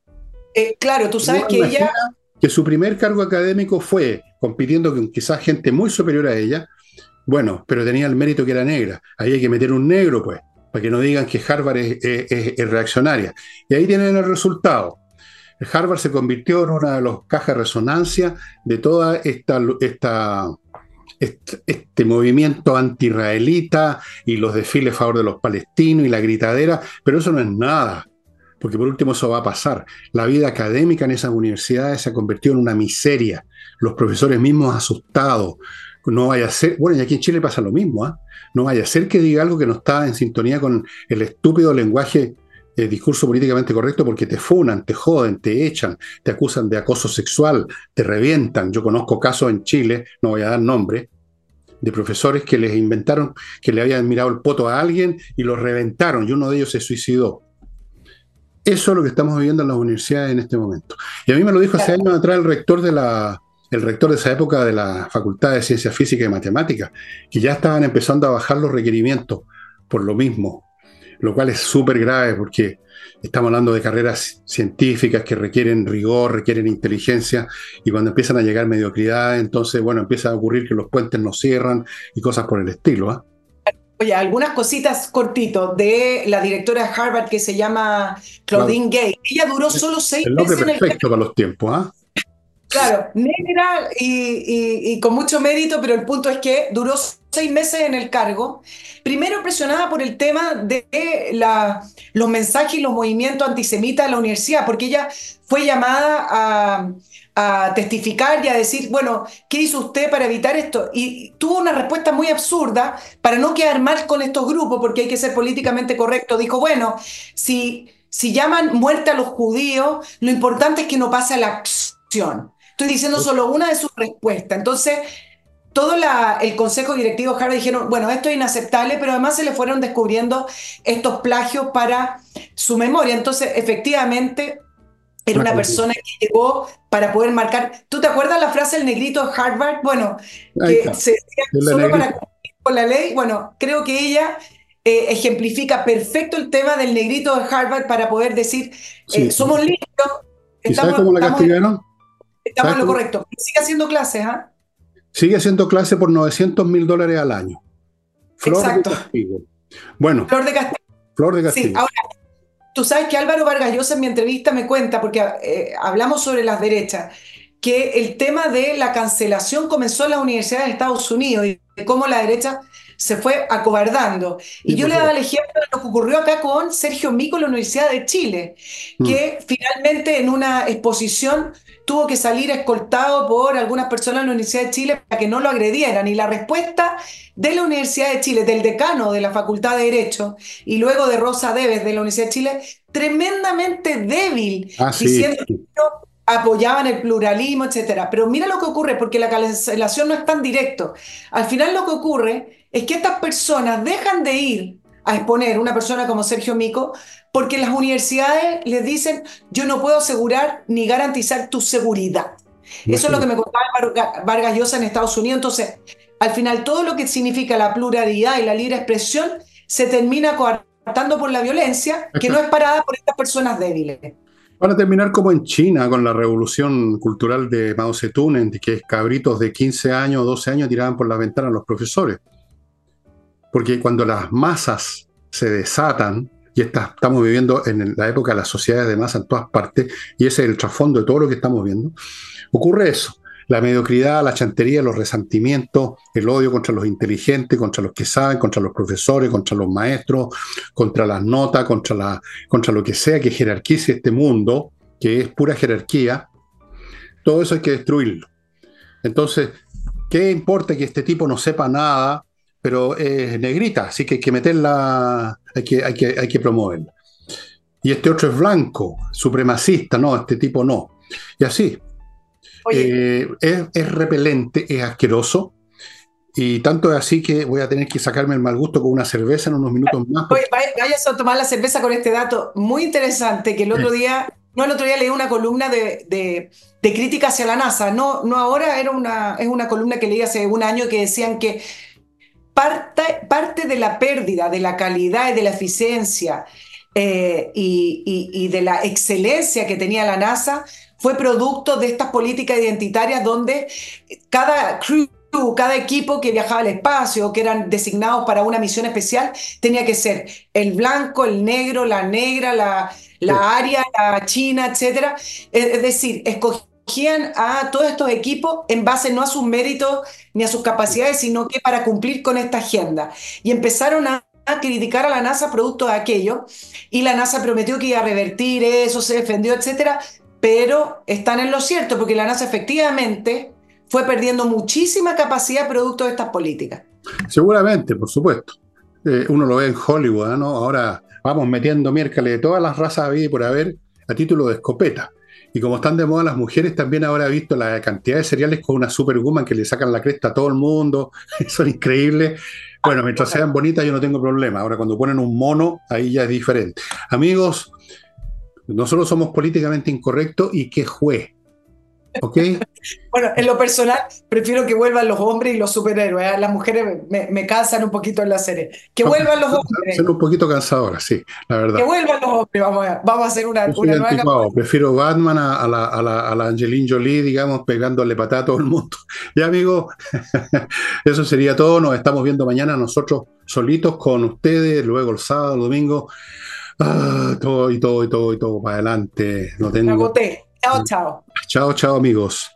Eh, claro, tú sabes que ella que su primer cargo académico fue compitiendo con quizás gente muy superior a ella, bueno, pero tenía el mérito que era negra. Ahí hay que meter un negro, pues, para que no digan que Harvard es, reaccionaria. Y ahí tienen el resultado. Harvard se convirtió en una de las cajas de resonancia de toda esta, este, este, movimiento anti-israelita y los desfiles a favor de los palestinos y la gritadera, pero eso no es nada porque por último eso va a pasar. La vida académica en esas universidades se ha convertido en una miseria. Los profesores mismos asustados. No vaya a ser, bueno, y aquí en Chile pasa lo mismo, ¿ah? no vaya a ser que diga algo que no está en sintonía con el estúpido lenguaje el eh, discurso políticamente correcto porque te funan, te joden, te echan, te acusan de acoso sexual, te revientan. Yo conozco casos en Chile, no voy a dar nombre, de profesores que les inventaron que le habían mirado el poto a alguien y lo reventaron y uno de ellos se suicidó. Eso es lo que estamos viviendo en las universidades en este momento. Y a mí me lo dijo hace años atrás el rector de la, el rector de esa época de la Facultad de Ciencias Físicas y Matemáticas, que ya estaban empezando a bajar los requerimientos por lo mismo, lo cual es súper grave porque estamos hablando de carreras científicas que requieren rigor, requieren inteligencia, y cuando empiezan a llegar mediocridad, entonces, bueno, empieza a ocurrir que los puentes no cierran y cosas por el estilo. ¿ah? Oye, algunas cositas cortito de la directora de Harvard que se llama Claudine Gay. Ella duró solo seis meses en el perfecto para los tiempos, ¿ah? Claro, negra y, con mucho mérito, pero el punto es que duró seis meses en el cargo. Primero presionada por el tema de la, los mensajes y los movimientos antisemitas en la universidad, porque ella fue llamada a a testificar y a decir, bueno, ¿qué hizo usted para evitar esto? Y tuvo una respuesta muy absurda para no quedar mal con estos grupos, porque hay que ser políticamente correcto. Dijo, bueno, si, si llaman muerte a los judíos, lo importante es que no pase a la acción. Estoy diciendo solo una de sus respuestas. Entonces, todo el consejo directivo Harvard dijeron, bueno, esto es inaceptable, pero además se le fueron descubriendo estos plagios para su memoria. Entonces, efectivamente, era una persona que llegó para poder marcar. ¿Tú te acuerdas la frase del negrito de Harvard? Bueno, que se decía solo para cumplir con la ley. Bueno, creo que ella eh, ejemplifica perfecto el tema del negrito de Harvard para poder decir, eh, somos listos. Estamos, cómo la castigaron? Estamos en lo correcto. Sigue haciendo clases, ¿ah? Sigue haciendo clase por 900 mil dólares al año. Flor de Castigo. Bueno. Flor de Castigo. Flor de Castigo. Sí, ahora, tú sabes que Álvaro Vargas Llosa en mi entrevista me cuenta, porque eh, hablamos sobre las derechas, que el tema de la cancelación comenzó en las universidades de Estados Unidos y de cómo la derecha se fue acobardando. Y yo le daba el ejemplo de lo que ocurrió acá con Sergio Mico en la Universidad de Chile, mm. que finalmente en una exposición tuvo que salir escoltado por algunas personas de la Universidad de Chile para que no lo agredieran. Y la respuesta de la Universidad de Chile, del decano de la Facultad de Derecho y luego de Rosa Deves de la Universidad de Chile, tremendamente débil, ah, diciendo que apoyaban el pluralismo, etc. Pero mira lo que ocurre, porque la cancelación no es tan directo. Al final lo que ocurre es que estas personas dejan de ir a exponer una persona como Sergio Mico, porque las universidades les dicen, yo no puedo asegurar ni garantizar tu seguridad. Eso es lo que me contaba Vargas Llosa en Estados Unidos. Entonces, al final, todo lo que significa la pluralidad y la libre expresión se termina coartando por la violencia, que no es parada por estas personas débiles. Van a terminar como en China, con la revolución cultural de Mao Zedong, en que cabritos de 15 años o 12 años tiraban por la ventana a los profesores. Porque cuando las masas se desatan, y estamos viviendo en la época de las sociedades de masa en todas partes, y ese es el trasfondo de todo lo que estamos viendo, ocurre eso. La mediocridad, la chantería, los resentimientos, el odio contra los inteligentes, contra los que saben, contra los profesores, contra los maestros, contra las notas, contra, la, contra lo que sea que jerarquice este mundo, que es pura jerarquía, todo eso hay que destruirlo. Entonces, ¿qué importa que este tipo no sepa nada pero es negrita, así que hay que meterla, hay que, hay que, hay que promoverla. Y este otro es blanco, supremacista, no, este tipo no. Y así. Eh, es, repelente, es asqueroso. Y tanto es así que voy a tener que sacarme el mal gusto con una cerveza en unos minutos más. Oye, vayas a tomar la cerveza con este dato muy interesante que el otro día, no el otro día leí una columna de, de, de crítica hacia la NASA. No, no ahora, era una, es una columna que leí hace un año que decían que parte, de la pérdida de la calidad y de la eficiencia eh, y, de la excelencia que tenía la NASA fue producto de estas políticas identitarias donde cada crew, cada equipo que viajaba al espacio, que eran designados para una misión especial, tenía que ser el blanco, el negro, la negra, la, la aria, la china, etc. Es decir, escogían a todos estos equipos en base no a sus méritos ni a sus capacidades, sino que para cumplir con esta agenda. Y empezaron a, criticar a la NASA producto de aquello, y la NASA prometió que iba a revertir eso, se defendió, etcétera, pero están en lo cierto, porque la NASA efectivamente fue perdiendo muchísima capacidad producto de estas políticas. Seguramente, por supuesto. Eh, uno lo ve en Hollywood, ¿no? Ahora vamos metiendo miércoles de todas las razas habidas por haber a título de escopeta. Y como están de moda las mujeres, también ahora he visto la cantidad de cereales con una superwoman que le sacan la cresta a todo el mundo. (laughs) Son increíbles. Bueno, mientras sean bonitas yo no tengo problema. Ahora cuando ponen un mono, ahí ya es diferente. Amigos, nosotros somos políticamente incorrectos y qué juez. ¿Ok? bueno, en lo personal, prefiero que vuelvan los hombres y los superhéroes. ¿eh? Las mujeres me, cansan un poquito en la serie. Que vuelvan los hombres. Son un poquito cansadoras, sí, la verdad. Que vuelvan los hombres, vamos a, vamos a hacer una, una nueva. Prefiero Batman a, la, a, la, a la Angelina Jolie, digamos, pegándole patada a todo el mundo. (laughs) Ya, amigo, (laughs) eso sería todo. Nos estamos viendo mañana nosotros solitos con ustedes, luego el sábado, el domingo. Ah, todo y todo y todo y todo para adelante. No tengo... Chao, chao. Chao, chao, amigos.